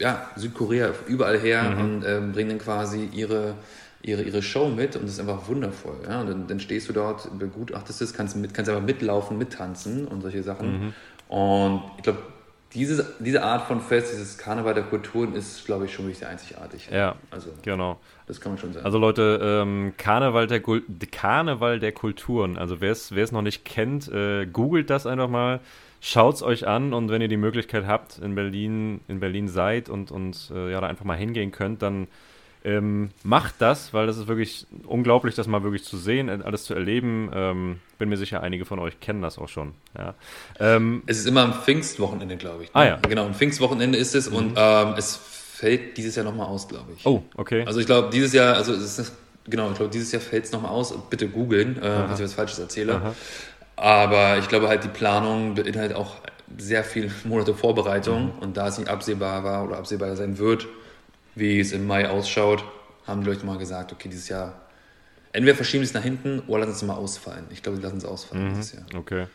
ja, Südkorea, überall her mhm. und ähm, bringen dann quasi ihre, ihre, ihre Show mit und das ist einfach wundervoll. Ja? Und dann, dann stehst du dort, begutachtest es, kannst, mit, kannst einfach mitlaufen, mittanzen und solche Sachen. Mhm. Und ich glaube, diese, diese Art von Fest, dieses Karneval der Kulturen ist, glaube ich, schon wirklich sehr einzigartig. Ja, also genau. Das kann man schon sagen. Also Leute, ähm, Karneval, der Karneval der Kulturen, also wer es noch nicht kennt, äh, googelt das einfach mal. Schaut es euch an und wenn ihr die Möglichkeit habt, in Berlin, in Berlin seid und, und äh, ja, da einfach mal hingehen könnt, dann ähm, macht das, weil das ist wirklich unglaublich, das mal wirklich zu sehen, äh, alles zu erleben. Ähm, bin mir sicher, einige von euch kennen das auch schon. Ja. Ähm, es ist immer am Pfingstwochenende, glaube ich. Ne? Ah ja. Genau, am Pfingstwochenende ist es mhm. und ähm, es fällt dieses Jahr nochmal aus, glaube ich. Oh, okay. Also ich glaube, dieses Jahr, also es ist, genau, ich glaube, dieses Jahr fällt es nochmal aus. Bitte googeln, äh, was ich was Falsches erzähle. Aha. Aber ich glaube halt, die Planung beinhaltet auch sehr viele Monate Vorbereitung. Mhm. Und da es nicht absehbar war oder absehbar sein wird, wie es im Mai ausschaut, haben die Leute mal gesagt, okay, dieses Jahr entweder verschieben sie es nach hinten oder lassen es mal ausfallen. Ich glaube, sie lassen es ausfallen mhm. dieses Jahr. Okay.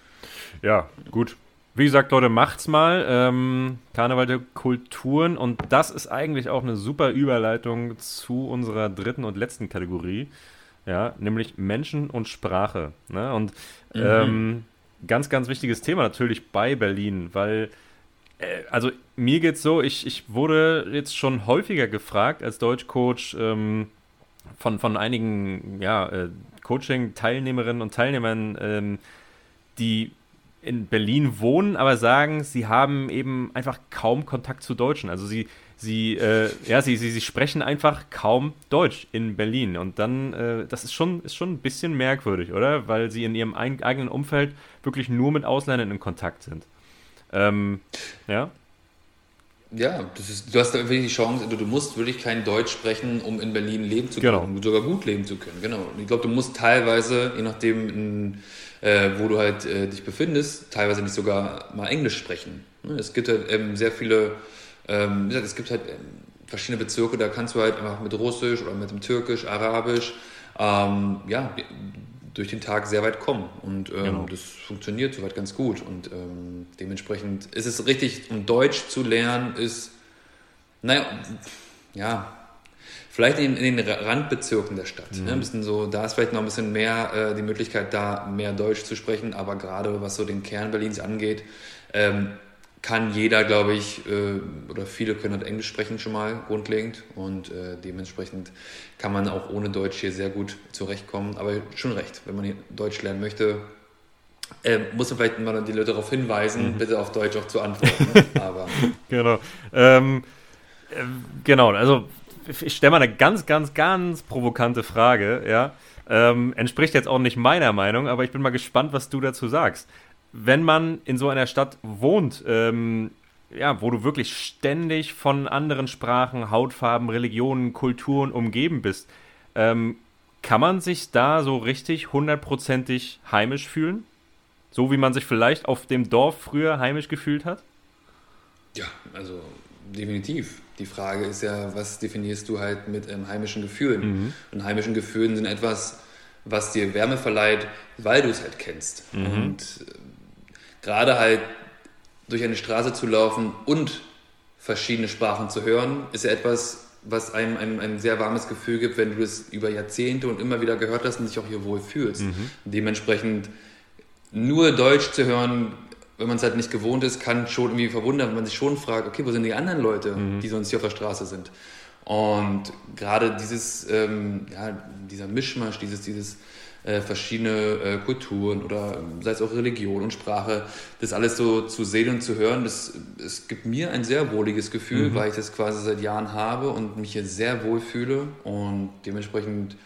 Ja, gut. Wie gesagt, Leute, macht's mal. Ähm, Karneval der Kulturen. Und das ist eigentlich auch eine super Überleitung zu unserer dritten und letzten Kategorie ja, nämlich Menschen und Sprache. Ne? Und mhm. ähm, ganz, ganz wichtiges Thema natürlich bei Berlin, weil, äh, also mir geht's so, ich, ich wurde jetzt schon häufiger gefragt als Deutschcoach ähm, von, von einigen ja, äh, Coaching-Teilnehmerinnen und Teilnehmern, ähm, die in Berlin wohnen, aber sagen, sie haben eben einfach kaum Kontakt zu Deutschen. Also sie, sie, äh, ja, sie, sie, sie sprechen einfach kaum Deutsch in Berlin. Und dann, äh, das ist schon, ist schon ein bisschen merkwürdig, oder? Weil sie in ihrem ein, eigenen Umfeld wirklich nur mit Ausländern in Kontakt sind. Ähm, ja. Ja, ist, du hast da wirklich die Chance, du, du, musst wirklich kein Deutsch sprechen, um in Berlin leben zu können, genau. sogar gut leben zu können. Genau. Ich glaube, du musst teilweise, je nachdem, in, äh, wo du halt äh, dich befindest, teilweise nicht sogar mal Englisch sprechen. Es gibt halt ähm, sehr viele ähm, wie gesagt, es gibt halt ähm, verschiedene Bezirke, da kannst du halt einfach mit Russisch oder mit dem Türkisch, Arabisch, ähm, ja, durch den Tag sehr weit kommen. Und ähm, genau. das funktioniert soweit ganz gut. Und ähm, dementsprechend ist es richtig, um Deutsch zu lernen, ist, naja, ja, vielleicht in, in den Randbezirken der Stadt. Mhm. Ne? Ein bisschen so, da ist vielleicht noch ein bisschen mehr äh, die Möglichkeit, da mehr Deutsch zu sprechen, aber gerade was so den Kern Berlins angeht, ähm, kann jeder, glaube ich, äh, oder viele können halt Englisch sprechen schon mal grundlegend und äh, dementsprechend kann man auch ohne Deutsch hier sehr gut zurechtkommen. Aber schon recht, wenn man hier Deutsch lernen möchte, äh, muss man vielleicht mal die Leute darauf hinweisen, mhm. bitte auf Deutsch auch zu antworten. Aber genau. Ähm, äh, genau, also ich stelle mal eine ganz, ganz, ganz provokante Frage, ja. Ähm, entspricht jetzt auch nicht meiner Meinung, aber ich bin mal gespannt, was du dazu sagst wenn man in so einer Stadt wohnt, ähm, ja, wo du wirklich ständig von anderen Sprachen, Hautfarben, Religionen, Kulturen umgeben bist, ähm, kann man sich da so richtig hundertprozentig heimisch fühlen? So wie man sich vielleicht auf dem Dorf früher heimisch gefühlt hat? Ja, also definitiv. Die Frage ist ja, was definierst du halt mit ähm, heimischen Gefühlen? Mhm. Und heimischen Gefühlen sind etwas, was dir Wärme verleiht, weil du es halt kennst. Mhm. Und äh, gerade halt durch eine Straße zu laufen und verschiedene Sprachen zu hören, ist ja etwas, was einem, einem ein sehr warmes Gefühl gibt, wenn du es über Jahrzehnte und immer wieder gehört hast und dich auch hier wohl fühlst. Mhm. Dementsprechend nur Deutsch zu hören, wenn man es halt nicht gewohnt ist, kann schon irgendwie verwundern, wenn man sich schon fragt, okay, wo sind die anderen Leute, mhm. die sonst hier auf der Straße sind? Und gerade dieses, ähm, ja, dieser Mischmasch, dieses, dieses äh, verschiedene äh, Kulturen oder ähm, sei es auch Religion und Sprache, das alles so zu sehen und zu hören, das, es gibt mir ein sehr wohliges Gefühl, mhm. weil ich das quasi seit Jahren habe und mich hier sehr wohl fühle und dementsprechend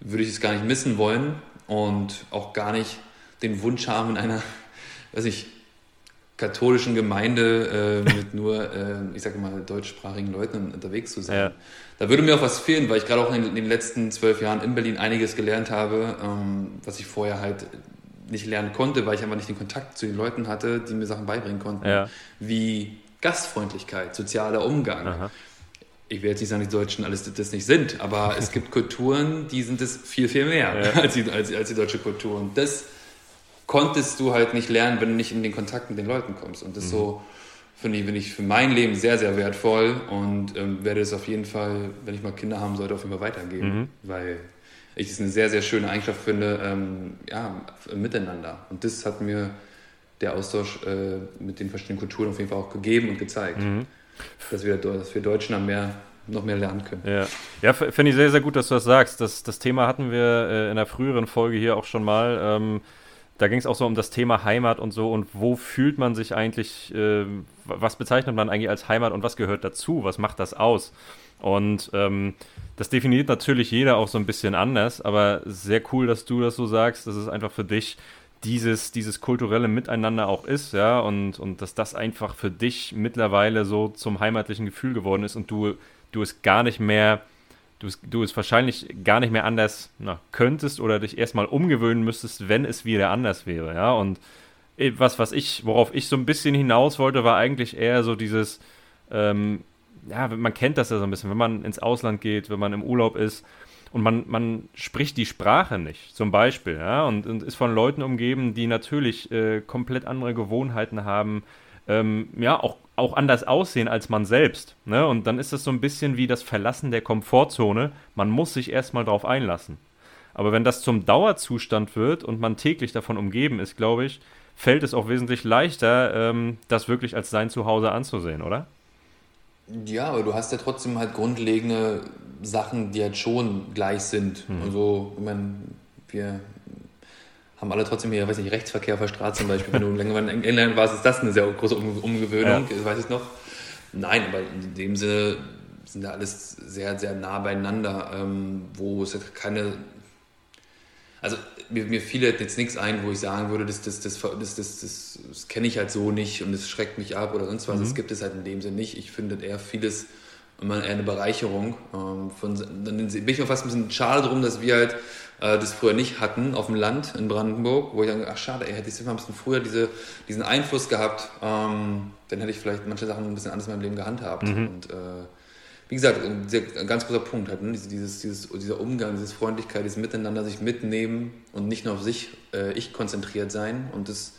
würde ich es gar nicht missen wollen und auch gar nicht den Wunsch haben in einer, weiß ich, katholischen Gemeinde äh, mit nur, äh, ich sage mal, deutschsprachigen Leuten unterwegs zu sein. Ja. Da würde mir auch was fehlen, weil ich gerade auch in, in, den letzten zwölf Jahren in Berlin einiges gelernt habe, ähm, was ich vorher halt nicht lernen konnte, weil ich einfach nicht den Kontakt zu den Leuten hatte, die mir Sachen beibringen konnten. Ja. Wie Gastfreundlichkeit, sozialer Umgang. Aha. Ich will jetzt nicht sagen, die Deutschen alles das nicht sind, aber es gibt Kulturen, die sind es viel, viel mehr ja. als, die, als, als die deutsche Kultur. Und das konntest du halt nicht lernen, wenn du nicht in den Kontakt mit den Leuten kommst. Und das mhm. so finde ich, ich für mein Leben sehr, sehr wertvoll und ähm, werde es auf jeden Fall, wenn ich mal Kinder haben sollte, auf jeden Fall weitergeben, mhm. weil ich es eine sehr, sehr schöne Eigenschaft finde, ähm, ja, miteinander. Und das hat mir der Austausch äh, mit den verschiedenen Kulturen auf jeden Fall auch gegeben und gezeigt, mhm. dass, wir, dass wir Deutschen dann mehr noch mehr lernen können. Ja, ja finde ich sehr, sehr gut, dass du das sagst. Das, das Thema hatten wir äh, in einer früheren Folge hier auch schon mal. Ähm, da ging es auch so um das Thema Heimat und so und wo fühlt man sich eigentlich, äh, was bezeichnet man eigentlich als Heimat und was gehört dazu, was macht das aus? Und ähm, das definiert natürlich jeder auch so ein bisschen anders, aber sehr cool, dass du das so sagst, dass es einfach für dich dieses, dieses kulturelle Miteinander auch ist, ja, und, und dass das einfach für dich mittlerweile so zum heimatlichen Gefühl geworden ist und du, du es gar nicht mehr du es, du es wahrscheinlich gar nicht mehr anders na, könntest oder dich erstmal umgewöhnen müsstest, wenn es wieder anders wäre, ja. Und äh, was, was ich, worauf ich so ein bisschen hinaus wollte, war eigentlich eher so dieses, ähm, ja, man kennt das ja so ein bisschen, wenn man ins Ausland geht, wenn man im Urlaub ist und man, man spricht die Sprache nicht, zum Beispiel, ja, und, und ist von Leuten umgeben, die natürlich äh, komplett andere Gewohnheiten haben, ähm, ja, auch auch anders aussehen als man selbst. Ne? Und dann ist das so ein bisschen wie das Verlassen der Komfortzone. Man muss sich erstmal drauf einlassen. Aber wenn das zum Dauerzustand wird und man täglich davon umgeben ist, glaube ich, fällt es auch wesentlich leichter, ähm, das wirklich als sein Zuhause anzusehen, oder? Ja, aber du hast ja trotzdem halt grundlegende Sachen, die halt schon gleich sind. Mhm. Also, ich meine, wir haben alle trotzdem hier, weiß nicht, Rechtsverkehr auf der Straße zum Beispiel. Wenn du länger in England warst, ist das eine sehr große Umgewöhnung, ja. weiß ich noch. Nein, aber in dem Sinne sind da alles sehr, sehr nah beieinander, ähm, wo es jetzt keine. Also mir, mir fiel jetzt nichts ein, wo ich sagen würde, das, das, das, das, das, das, das kenne ich halt so nicht und das schreckt mich ab oder sonst was. Mhm. Das gibt es halt in dem Sinne nicht. Ich finde eher vieles immer eher eine Bereicherung. Ähm, von, dann bin ich mir fast ein bisschen schade drum, dass wir halt äh, das früher nicht hatten auf dem Land in Brandenburg, wo ich dann, ach schade, ey, hätte ich ein bisschen früher diese, diesen Einfluss gehabt, ähm, dann hätte ich vielleicht manche Sachen ein bisschen anders in meinem Leben gehandhabt. Mhm. Und äh, wie gesagt, ein, sehr, ein, ganz großer Punkt halt, ne? dieses, dieses, dieser Umgang, diese Freundlichkeit, dieses Miteinander sich mitnehmen und nicht nur auf sich, äh, ich konzentriert sein. Und das,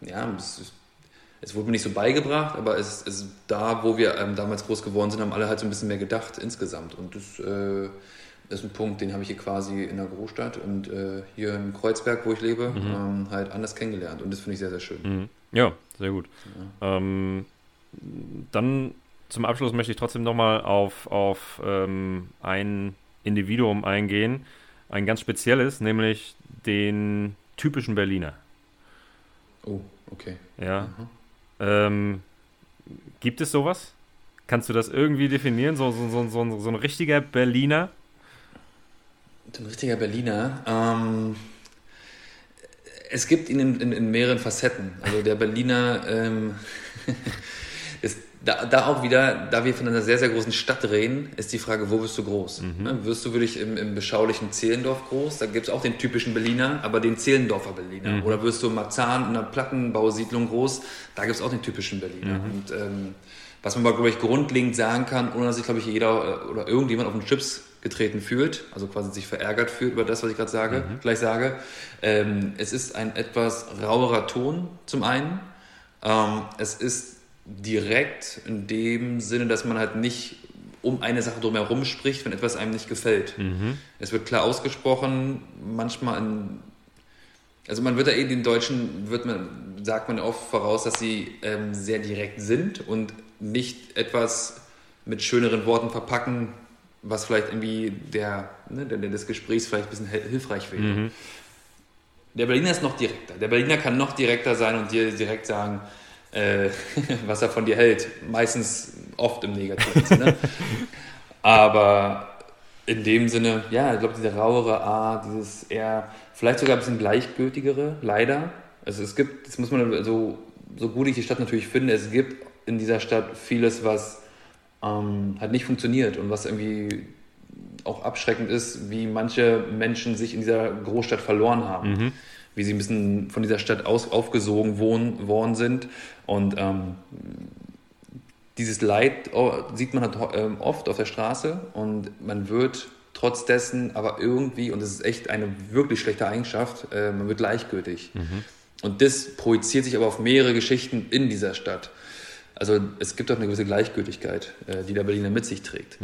ja, das, es wurde mir nicht so beigebracht, aber es ist da, wo wir ähm, damals groß geworden sind, haben alle halt so ein bisschen mehr gedacht insgesamt. Und das äh, ist ein Punkt, den habe ich hier quasi in der Großstadt und äh, hier in Kreuzberg, wo ich lebe, mhm. ähm, halt anders kennengelernt. Und das finde ich sehr, sehr schön. Mhm. Ja, sehr gut. Ja. Ähm, dann zum Abschluss möchte ich trotzdem nochmal auf, auf ähm, ein Individuum eingehen, ein ganz spezielles, nämlich den typischen Berliner. Oh, okay. Ja. Mhm. Ähm, gibt es sowas? Kannst du das irgendwie definieren? So, so, so, so, so ein richtiger Berliner? Ein richtiger Berliner. Ähm, es gibt ihn in, in, in, mehreren Facetten. Also der Berliner, ähm, ist, da, da auch wieder, da wir von einer sehr, sehr großen Stadt reden, ist die Frage, wo wirst du groß? Mhm. Ne? Wirst du wirklich im, im beschaulichen Zehlendorf groß? Da gibt es auch den typischen Berliner, aber den Zehlendorfer Berliner. Mhm. Oder wirst du in Marzahn in einer Plattenbausiedlung groß? Da gibt es auch den typischen Berliner. Mhm. Und ähm, was man mal, glaube ich, grundlegend sagen kann, ohne dass sich, glaube ich, jeder äh, oder irgendjemand auf den Chips getreten fühlt, also quasi sich verärgert fühlt über das, was ich gerade sage, Mhm. gleich sage. Ähm, es ist ein etwas rauerer Ton zum einen. Ähm, es ist direkt in dem Sinne, dass man halt nicht um eine Sache drumherum spricht, wenn etwas einem nicht gefällt. Es wird klar ausgesprochen, manchmal in, also man wird da eh den Deutschen, wird man, sagt man oft voraus, dass sie ähm, sehr direkt sind und nicht etwas mit schöneren Worten verpacken, was vielleicht irgendwie der, ne, der, der des Gesprächs vielleicht ein bisschen hilfreich wäre. Der Berliner ist noch direkter. Der Berliner kann noch direkter sein und dir direkt sagen, äh, was er von dir hält. Meistens oft im negativen Sinne. Aber in dem Sinne, ja, ich glaube, diese rauere Art, dieses eher, vielleicht sogar ein bisschen gleichgültigere, leider. Also es gibt, das muss man so, so gut ich die Stadt natürlich finde, es gibt in dieser Stadt vieles, was ähm, halt nicht funktioniert und was irgendwie auch abschreckend ist, wie manche Menschen sich in dieser Großstadt verloren haben. Wie sie ein bisschen von dieser Stadt aus, aufgesogen wohnen, worden sind. Und ähm, dieses Leid oh, sieht man halt ähm, oft auf der Straße und man wird trotz dessen aber irgendwie, und das ist echt eine wirklich schlechte Eigenschaft, äh, man wird gleichgültig. Und das projiziert sich aber auf mehrere Geschichten in dieser Stadt. Also es gibt auch eine gewisse Gleichgültigkeit, äh, die der Berliner mit sich trägt.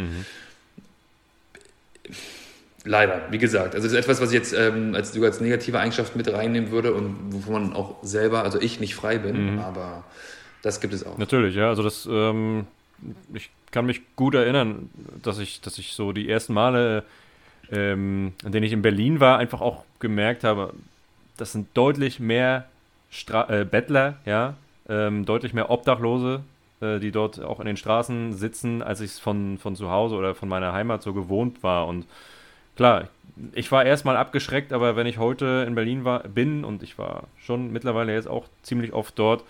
Leider, wie gesagt. Also das ist etwas, was ich jetzt ähm, als, sogar als negative Eigenschaft mit reinnehmen würde und wovon man auch selber, also ich nicht frei bin, aber das gibt es auch. Natürlich, ja. Also das, ähm, ich kann mich gut erinnern, dass ich, dass ich so die ersten Male, ähm, in denen ich in Berlin war, einfach auch gemerkt habe, das sind deutlich mehr Stra äh, Bettler, ja, ähm, deutlich mehr Obdachlose, äh, die dort auch in den Straßen sitzen, als ich es von, von zu Hause oder von meiner Heimat so gewohnt war. Und klar, ich war erstmal abgeschreckt, aber wenn ich heute in Berlin war, bin und ich war schon mittlerweile jetzt auch ziemlich oft dort,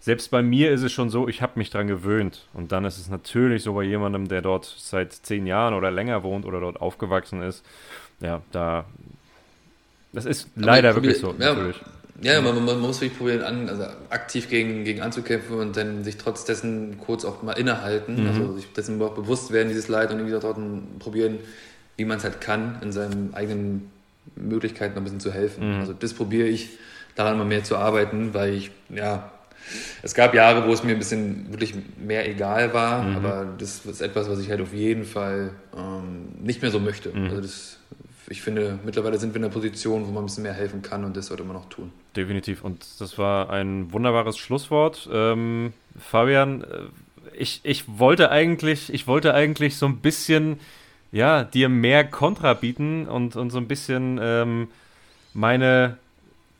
selbst bei mir ist es schon so, ich habe mich dran gewöhnt. Und dann ist es natürlich so bei jemandem, der dort seit zehn Jahren oder länger wohnt oder dort aufgewachsen ist. Ja, da. Das ist leider wirklich so, ja, natürlich. Ja, man, man, muss wirklich probieren, an, also aktiv gegen, gegen anzukämpfen und dann sich trotz dessen kurz auch mal innehalten, Mhm. also sich dessen auch bewusst werden, dieses Leid und irgendwie dort probieren, wie man es halt kann, in seinen eigenen Möglichkeiten ein bisschen zu helfen. Mhm. Also das probiere ich, daran mal mehr zu arbeiten, weil ich, ja, es gab Jahre, wo es mir ein bisschen wirklich mehr egal war, Mhm. aber das ist etwas, was ich halt auf jeden Fall ähm, nicht mehr so möchte. Mhm. Also das, ich finde, mittlerweile sind wir in einer Position, wo man ein bisschen mehr helfen kann und das sollte man noch tun. Definitiv. Und das war ein wunderbares Schlusswort. Ähm, Fabian, äh, ich, ich wollte eigentlich, ich wollte eigentlich so ein bisschen, ja, dir mehr Kontra bieten und, und so ein bisschen ähm, meine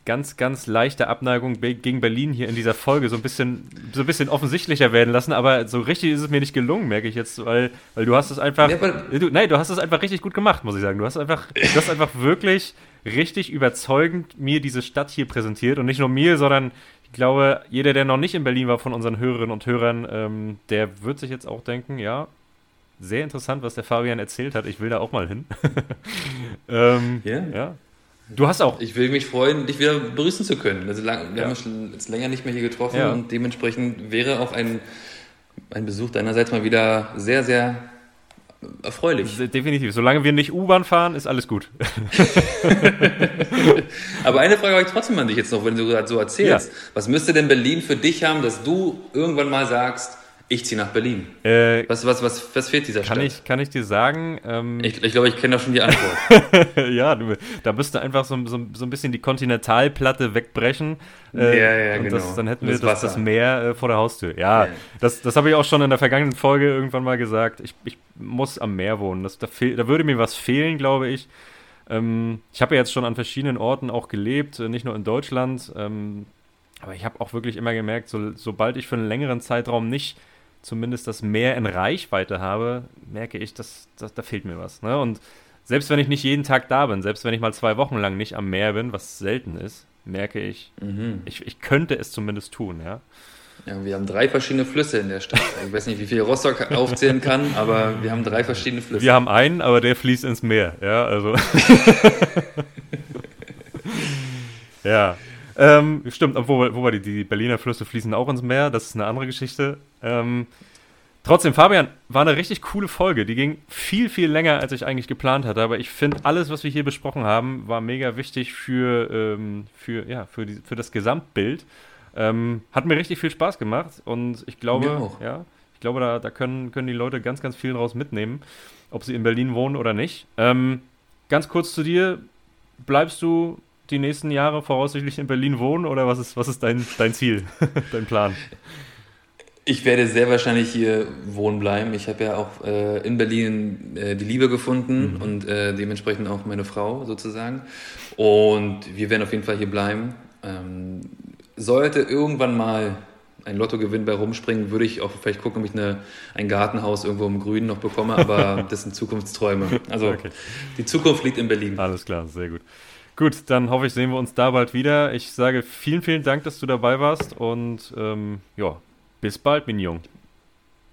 ganz, ganz leichte Abneigung gegen Berlin hier in dieser Folge so ein bisschen, so ein bisschen offensichtlicher werden lassen, aber so richtig ist es mir nicht gelungen, merke ich jetzt, weil, weil du hast es einfach, Ja, du, nein, du hast es einfach richtig gut gemacht, muss ich sagen. Du hast einfach, du hast einfach wirklich richtig überzeugend mir diese Stadt hier präsentiert und nicht nur mir, sondern ich glaube, jeder, der noch nicht in Berlin war von unseren Hörerinnen und Hörern, ähm, der wird sich jetzt auch denken, ja, sehr interessant, was der Fabian erzählt hat. Ich will da auch mal hin. ähm, Ja. ja. Du hast auch. Ich will mich freuen, dich wieder begrüßen zu können. Also lang, wir Ja. haben uns jetzt länger nicht mehr hier getroffen Ja. und dementsprechend wäre auch ein, ein Besuch deinerseits mal wieder sehr, sehr erfreulich. Definitiv. Solange wir nicht U-Bahn fahren, ist alles gut. Aber eine Frage habe ich trotzdem an dich jetzt noch, wenn du gerade so erzählst. Was müsste denn Berlin für dich haben, dass du irgendwann mal sagst, ich ziehe nach Berlin? Äh, Was, was, was, was fehlt dieser kann, Stadt? ich, kann ich dir sagen, ähm, ich, ich glaube, ich kenne doch schon die Antwort. ja, du, da müsste einfach so, so, so ein bisschen die Kontinentalplatte wegbrechen. Äh, Ja, ja, genau. das, dann hätten wir das das, das. Meer äh, vor der Haustür. Ja, Ja. das, das habe ich auch schon in der vergangenen Folge irgendwann mal gesagt. Ich, ich muss am Meer wohnen. Das, da, fehl, da würde mir was fehlen, glaube ich. Ähm, ich habe ja jetzt schon an verschiedenen Orten auch gelebt, äh, nicht nur in Deutschland. Ähm, aber ich habe auch wirklich immer gemerkt, so, sobald ich für einen längeren Zeitraum nicht zumindest das Meer in Reichweite habe, merke ich, dass, dass da fehlt mir was. Ne? Und selbst wenn ich nicht jeden Tag da bin, selbst wenn ich mal zwei Wochen lang nicht am Meer bin, was selten ist, merke ich, Mhm. ich, ich könnte es zumindest tun, ja. Ja, wir haben drei verschiedene Flüsse in der Stadt. Ich weiß nicht, wie viel Rostock aufzählen kann, aber wir haben drei verschiedene Flüsse. Wir haben einen, aber der fließt ins Meer. Ja, also. ja. Ähm, stimmt, obwohl, wo war die, die Berliner Flüsse fließen auch ins Meer, das ist eine andere Geschichte. Ähm, trotzdem, Fabian, war eine richtig coole Folge. Die ging viel, viel länger, als ich eigentlich geplant hatte. Aber ich finde, alles, was wir hier besprochen haben, war mega wichtig für, ähm, für, ja, für, die, für das Gesamtbild. Ähm, hat mir richtig viel Spaß gemacht und ich glaube, ja, ich glaube, da, da können, können die Leute ganz, ganz viel draus mitnehmen, ob sie in Berlin wohnen oder nicht. Ähm, ganz kurz zu dir, bleibst du die nächsten Jahre voraussichtlich in Berlin wohnen oder was ist, was ist dein, dein Ziel, dein Plan? Ich werde sehr wahrscheinlich hier wohnen bleiben. Ich habe ja auch äh, in Berlin äh, die Liebe gefunden mhm. und äh, dementsprechend auch meine Frau sozusagen. Und wir werden auf jeden Fall hier bleiben. Ähm, sollte irgendwann mal ein Lottogewinn bei rumspringen, würde ich auch vielleicht gucken, ob ich eine, ein Gartenhaus irgendwo im Grünen noch bekomme, aber das sind Zukunftsträume. Also okay. die Zukunft liegt in Berlin. Alles klar, sehr gut. Gut, dann hoffe ich, sehen wir uns da bald wieder. Ich sage vielen, vielen Dank, dass du dabei warst und ähm, ja, bis bald, Mignon.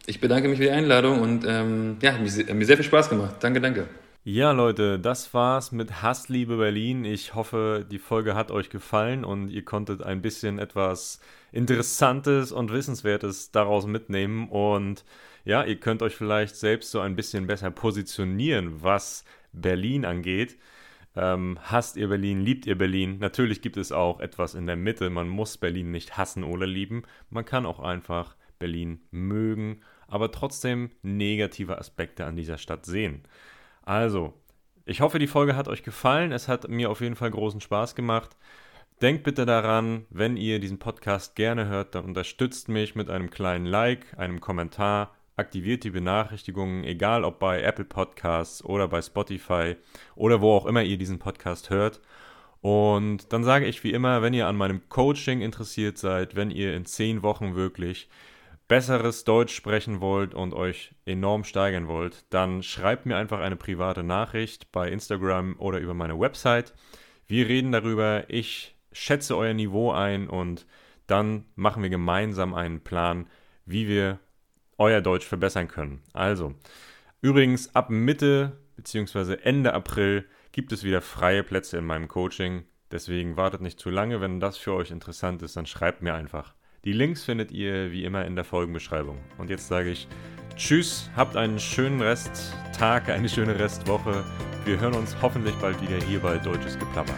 Ich bedanke mich für die Einladung und ähm, ja, mir, mir sehr viel Spaß gemacht. Danke, danke. Ja, Leute, das war's mit Hassliebe Berlin. Ich hoffe, die Folge hat euch gefallen und ihr konntet ein bisschen etwas Interessantes und Wissenswertes daraus mitnehmen. Und ja, ihr könnt euch vielleicht selbst so ein bisschen besser positionieren, was Berlin angeht. Ähm, hasst ihr Berlin, liebt ihr Berlin? Natürlich gibt es auch etwas in der Mitte. Man muss Berlin nicht hassen oder lieben. Man kann auch einfach Berlin mögen, aber trotzdem negative Aspekte an dieser Stadt sehen. Also, ich hoffe, die Folge hat euch gefallen. Es hat mir auf jeden Fall großen Spaß gemacht. Denkt bitte daran, wenn ihr diesen Podcast gerne hört, dann unterstützt mich mit einem kleinen Like, einem Kommentar aktiviert die Benachrichtigungen, egal ob bei Apple Podcasts oder bei Spotify oder wo auch immer ihr diesen Podcast hört. Und dann sage ich wie immer, wenn ihr an meinem Coaching interessiert seid, wenn ihr in zehn Wochen wirklich besseres Deutsch sprechen wollt und euch enorm steigern wollt, dann schreibt mir einfach eine private Nachricht bei Instagram oder über meine Website. Wir reden darüber, ich schätze euer Niveau ein und dann machen wir gemeinsam einen Plan, wie wir euer Deutsch verbessern können. Also, übrigens, ab Mitte bzw. Ende April gibt es wieder freie Plätze in meinem Coaching. Deswegen wartet nicht zu lange. Wenn das für euch interessant ist, dann schreibt mir einfach. Die Links findet ihr wie immer in der Folgenbeschreibung. Und jetzt sage ich Tschüss, habt einen schönen Resttag, eine schöne Restwoche. Wir hören uns hoffentlich bald wieder hier bei Deutsches Geplapper.